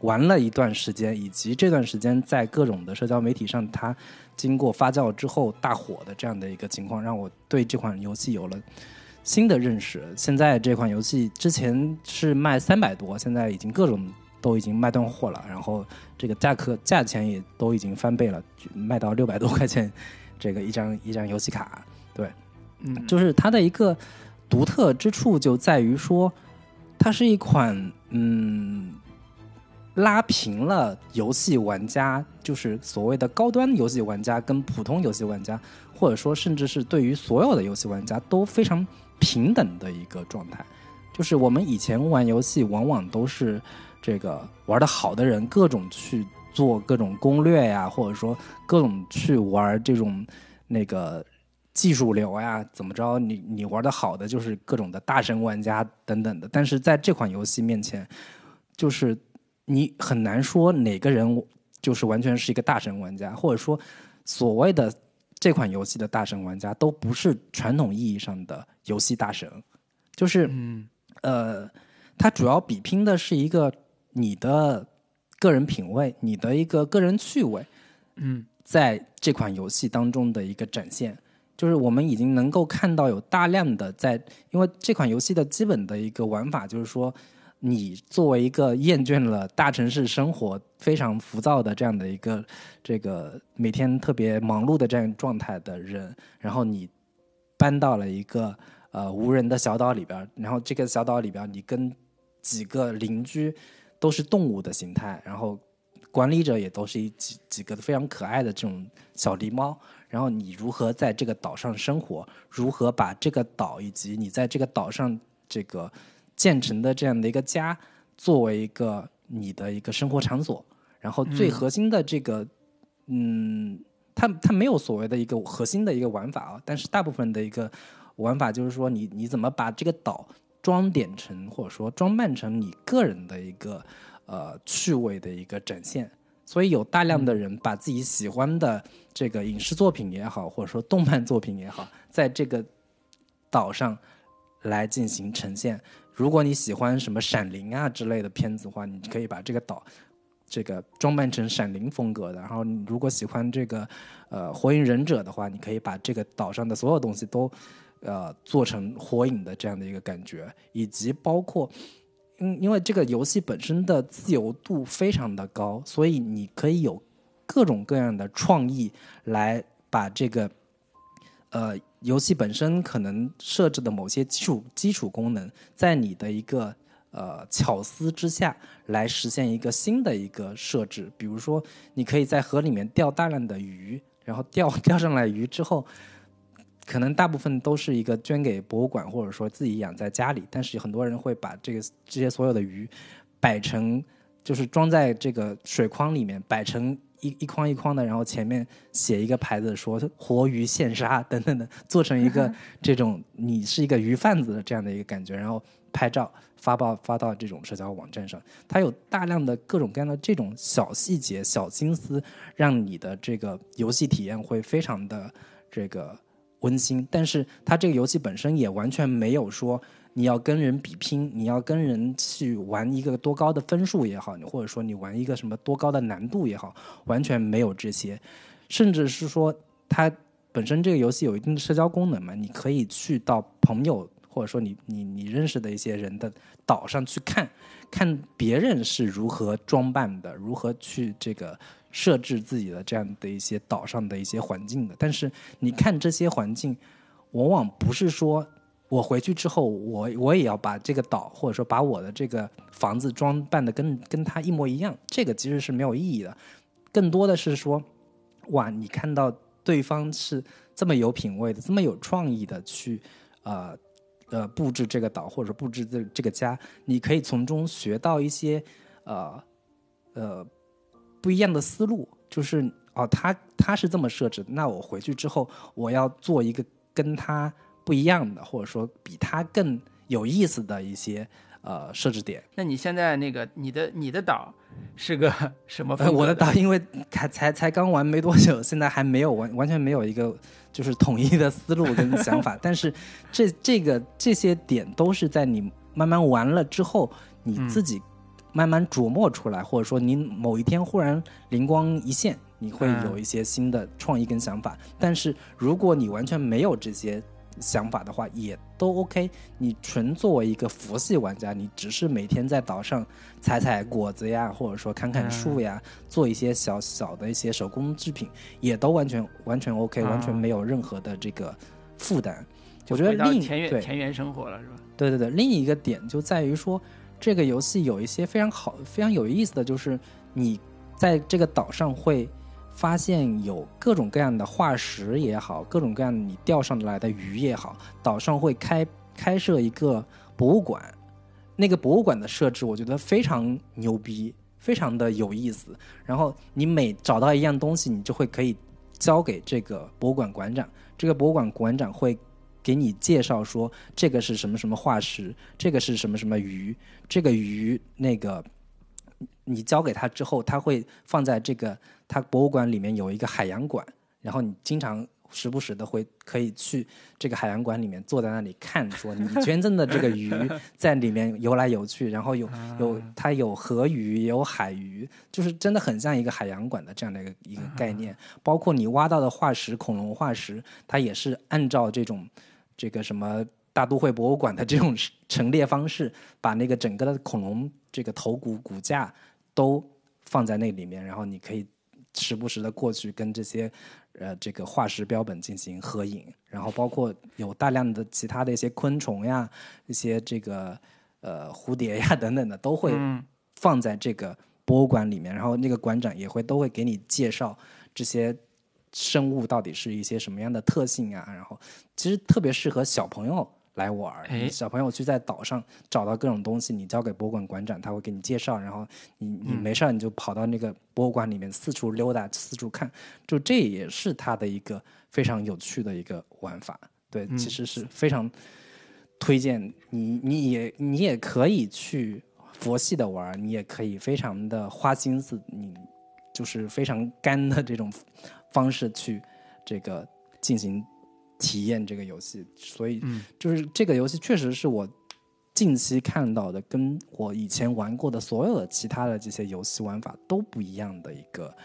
玩了一段时间，以及这段时间在各种的社交媒体上，它经过发酵之后大火的这样的一个情况，让我对这款游戏有了新的认识。现在这款游戏之前是卖三百多，现在已经各种都已经卖断货了，然后这个价格价钱也都已经翻倍了，卖到六百多块钱，这个一张一张游戏卡。对，嗯，就是它的一个独特之处就在于说，它是一款嗯拉平了游戏玩家，就是所谓的高端游戏玩家跟普通游戏玩家，或者说甚至是对于所有的游戏玩家都非常平等的一个状态。就是我们以前玩游戏，往往都是这个玩的好的人各种去做各种攻略呀，或者说各种去玩这种那个技术流呀，怎么着？你你玩的好的就是各种的大神玩家等等的。但是在这款游戏面前，就是你很难说哪个人就是完全是一个大神玩家，或者说所谓的这款游戏的大神玩家都不是传统意义上的游戏大神，就是嗯。呃，它主要比拼的是一个你的个人品味，你的一个个人趣味，嗯。在这款游戏当中的一个展现。就是我们已经能够看到有大量的在，因为这款游戏的基本的一个玩法就是说，你作为一个厌倦了大城市生活、非常浮躁的这样的一个这个每天特别忙碌的这样状态的人，然后你搬到了一个呃无人的小岛里边儿，然后这个小岛里边儿你跟几个邻居都是动物的形态，然后管理者也都是一几几个非常可爱的这种小狸猫，然后你如何在这个岛上生活，如何把这个岛以及你在这个岛上这个建成的这样的一个家作为一个你的一个生活场所，然后最核心的这个，嗯，它它没有所谓的一个核心的一个玩法啊，但是大部分的一个玩法就是说你你怎么把这个岛装点成或者说装扮成你个人的一个呃趣味的一个展现。所以有大量的人把自己喜欢的这个影视作品也好，或者说动漫作品也好，在这个岛上来进行呈现。如果你喜欢什么《闪灵》啊之类的片子的话，你可以把这个岛这个装扮成《闪灵》风格的。然后，你如果喜欢这个呃《火影忍者》的话，你可以把这个岛上的所有东西都呃做成火影的这样的一个感觉，以及包括。因因为这个游戏本身的自由度非常的高，所以你可以有各种各样的创意来把这个呃游戏本身可能设置的某些基础基础功能，在你的一个呃巧思之下来实现一个新的一个设置。比如说，你可以在河里面钓大量的鱼，然后钓 钓上来鱼之后。可能大部分都是一个捐给博物馆，或者说自己养在家里。但是很多人会把这个这些所有的鱼摆成，就是装在这个水筐里面，摆成一一筐一筐的，然后前面写一个牌子说“活鱼现杀”等等的，做成一个这种你是一个鱼贩子的这样的一个感觉，然后拍照发报发到这种社交网站上。它有大量的各种各样的这种小细节、小心思，让你的这个游戏体验会非常的这个。温馨，但是它这个游戏本身也完全没有说你要跟人比拼，你要跟人去玩一个多高的分数也好，或者说你玩一个什么多高的难度也好，完全没有这些，甚至是说它本身这个游戏有一定的社交功能嘛，你可以去到朋友或者说你你你认识的一些人的岛上去看，看别人是如何装扮的，如何去这个。设置自己的这样的一些岛上的一些环境的，但是你看这些环境，往往不是说我回去之后，我我也要把这个岛或者说把我的这个房子装扮的跟跟他一模一样，这个其实是没有意义的。更多的是说，哇，你看到对方是这么有品位的，这么有创意的去呃呃布置这个岛或者布置这这个家，你可以从中学到一些呃呃。不一样的思路，就是哦，他他是这么设置，那我回去之后，我要做一个跟他不一样的，或者说比它更有意思的一些呃设置点。那你现在那个你的你的岛是个 什么？我的岛因为才才才刚玩没多久，现在还没有完完全没有一个就是统一的思路跟想法。但是这这个这些点都是在你慢慢玩了之后，你自己。慢慢琢磨出来，或者说你某一天忽然灵光一现，你会有一些新的创意跟想法。但是如果你完全没有这些想法的话，也都 OK。你纯作为一个佛系玩家，你只是每天在岛上采采果子呀，或者说看看树呀，做一些小小的一些手工制品，也都完全完全 OK，完全没有任何的这个负担。我觉得另田园田园生活了是吧？对对对，另一个点就在于说。这个游戏有一些非常好、非常有意思的就是，你在这个岛上会发现有各种各样的化石也好，各种各样你钓上来的鱼也好，岛上会开开设一个博物馆。那个博物馆的设置，我觉得非常牛逼，非常的有意思。然后你每找到一样东西，你就会可以交给这个博物馆馆长，这个博物馆馆长会给你介绍说这个是什么什么化石，这个是什么什么鱼，这个鱼那个你交给他之后，他会放在这个他博物馆里面有一个海洋馆，然后你经常时不时的会可以去这个海洋馆里面坐在那里看，说你捐赠的这个鱼在里面游来游去，然后有有它有河鱼也有海鱼，就是真的很像一个海洋馆的这样的一个一个概念。包括你挖到的化石，恐龙化石，它也是按照这种这个什么大都会博物馆的这种陈列方式，把那个整个的恐龙这个头骨骨架都放在那里面，然后你可以时不时的过去跟这些呃这个化石标本进行合影，然后包括有大量的其他的一些昆虫呀、一些这个呃蝴蝶呀 等等的都会嗯。放在这个博物馆里面，然后那个馆长也会都会给你介绍这些生物到底是一些什么样的特性啊，然后其实特别适合小朋友来玩。小朋友去在岛上找到各种东西，你交给博物馆馆长，他会给你介绍，然后你你没事儿你就跑到那个博物馆里面四处溜达、四处看，就这也是他的一个非常有趣的一个玩法。对，其实是非常推荐你，你也你也可以去佛系的玩，你也可以非常的花心思，你就是非常干的这种方式去这个进行体验这个游戏。所以，就是这个游戏确实是我近期看到的，跟我以前玩过的所有的其他的这些游戏玩法都不一样的一个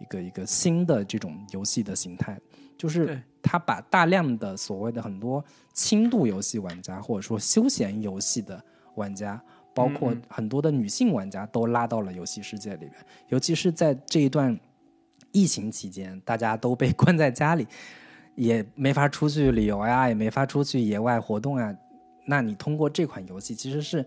一个一个新的这种游戏的形态，就是对。它把大量的所谓的很多轻度游戏玩家或者说休闲游戏的玩家。包括很多的女性玩家都拉到了游戏世界里面，尤其是在这一段疫情期间，大家都被关在家里，也没法出去旅游呀，也没法出去野外活动啊。那你通过这款游戏，其实是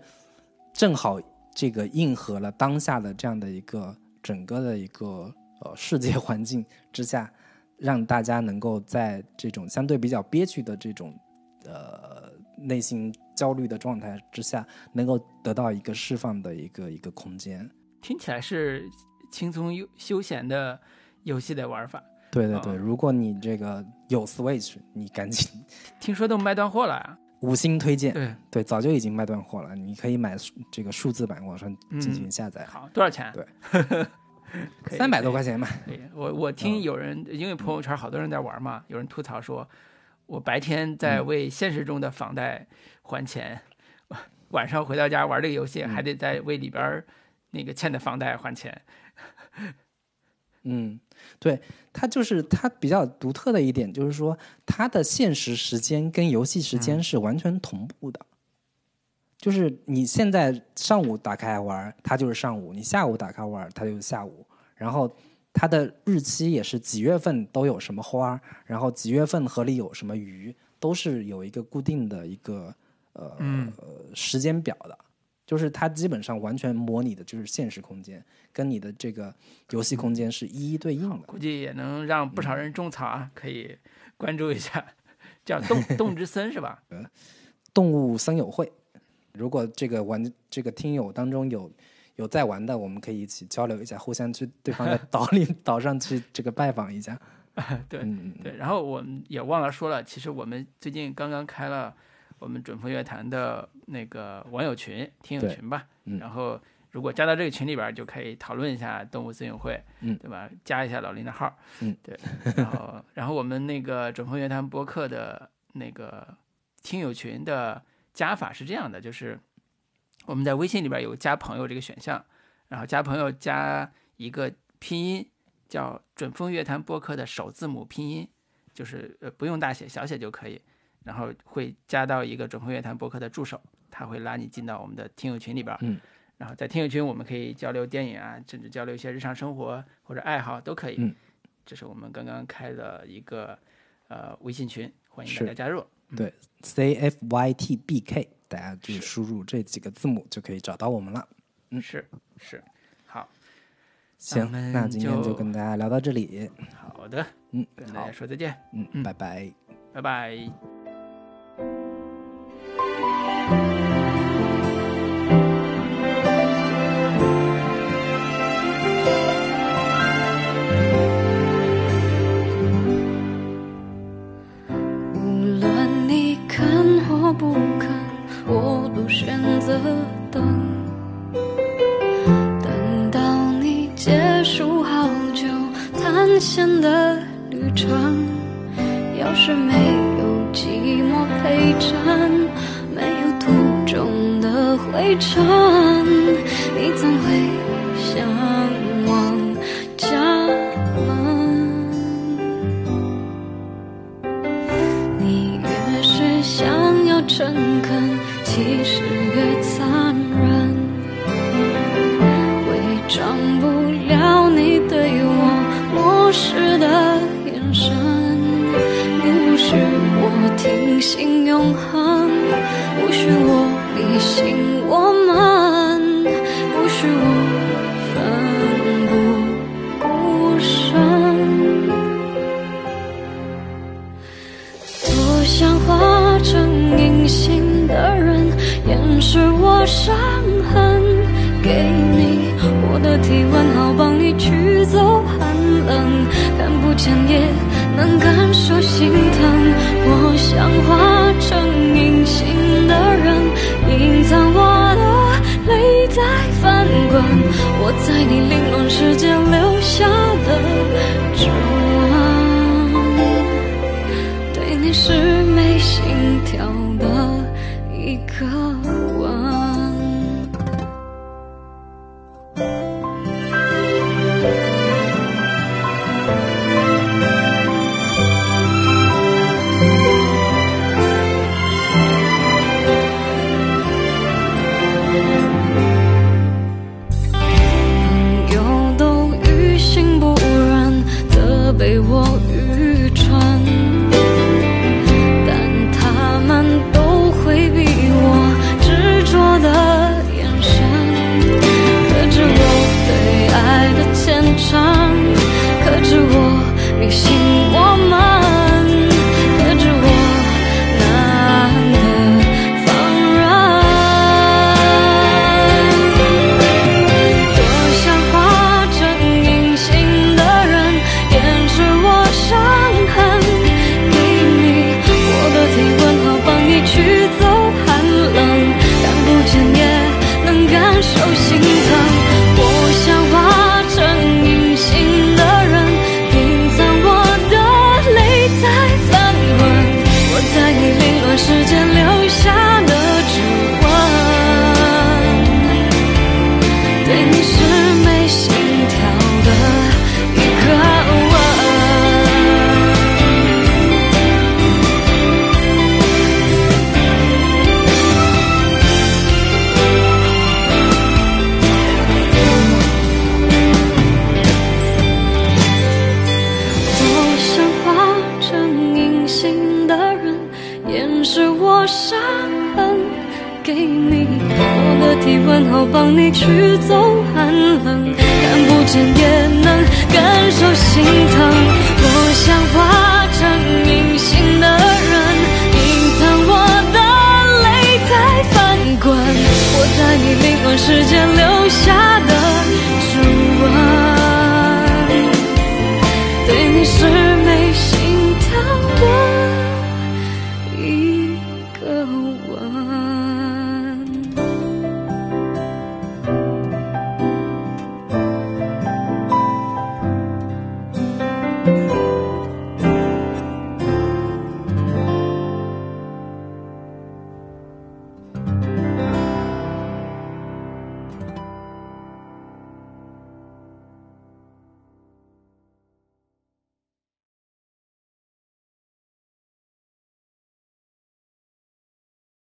正好这个应和了当下的这样的一个整个的一个呃世界环境之下，让大家能够在这种相对比较憋屈的这种呃内心焦虑的状态之下，能够得到一个释放的一个一个空间。听起来是轻松悠休闲的游戏的玩法。对对对，啊如果你这个有 Switch，你赶紧 听说都卖断货了啊！五星推荐。对，对，早就已经卖断货了，你可以买这个数字版网上进行下载，好，多少钱？对 三百多块钱。钱吧。我我听有人，因为朋友圈好多人在玩嘛，有人吐槽说，我白天在为现实中的房贷还钱，晚上回到家玩这个游戏，还得在为里边那个欠的房贷还钱。嗯，对，它就是它比较独特的一点，就是说它的现实时间跟游戏时间是完全同步的。就是你现在上午打开玩，它就是上午；你下午打开玩，它就是下午。然后它的日期也是几月份都有什么花，然后几月份河里有什么鱼，都是有一个固定的一个呃、嗯时间表的。就是它基本上完全模拟的就是现实空间，跟你的这个游戏空间是一一对应的。估计也能让不少嗯人种草啊，可以关注一下。叫动动之森是吧？动物森友会。如果这个玩这个听友当中有有在玩的，我们可以一起交流一下，互相去对方的 岛里岛上去这个拜访一下。对对，然后我们也忘了说了，其实我们最近刚刚开了我们准风乐坛的那个网友群、听友群吧。嗯然后如果加到这个群里边儿，就可以讨论一下动物森友会，嗯对吧？加一下老林的号，嗯，对。然后，然后我们那个准风乐坛播客的那个听友群的加法是这样的，就是我们在微信里边有加朋友这个选项，然后加朋友加一个拼音叫准风乐坛播客的首字母拼音，就是呃不用大写小写就可以，然后会加到一个准风乐坛博客的助手，他会拉你进到我们的听友群里边，嗯，然后在听友群我们可以交流电影啊，甚至交流一些日常生活或者爱好都可以，嗯，这是我们刚刚开的一个呃微信群，欢迎大家加入。对，C F Y T B K，大家就输入这几个字母就可以找到我们了。嗯是是，好行，那今天就就跟大家聊到这里。好的，嗯，跟大家，说再见，嗯，拜拜拜。拜无论你肯或不肯我都选择等。等到你结束好久探险的旅程要是没有寂寞陪衬灰尘，你总会向往家门。你越是想要诚恳，其实越残忍，伪装不了你对我漠视的眼神。你不许我听信永恒，不许我迷信。是我伤痕给你我的体温好帮你驱走寒冷看不见也能感受心疼。我想化成隐形的人隐藏我的泪在翻滚我在你凌乱世界留下的指纹对你是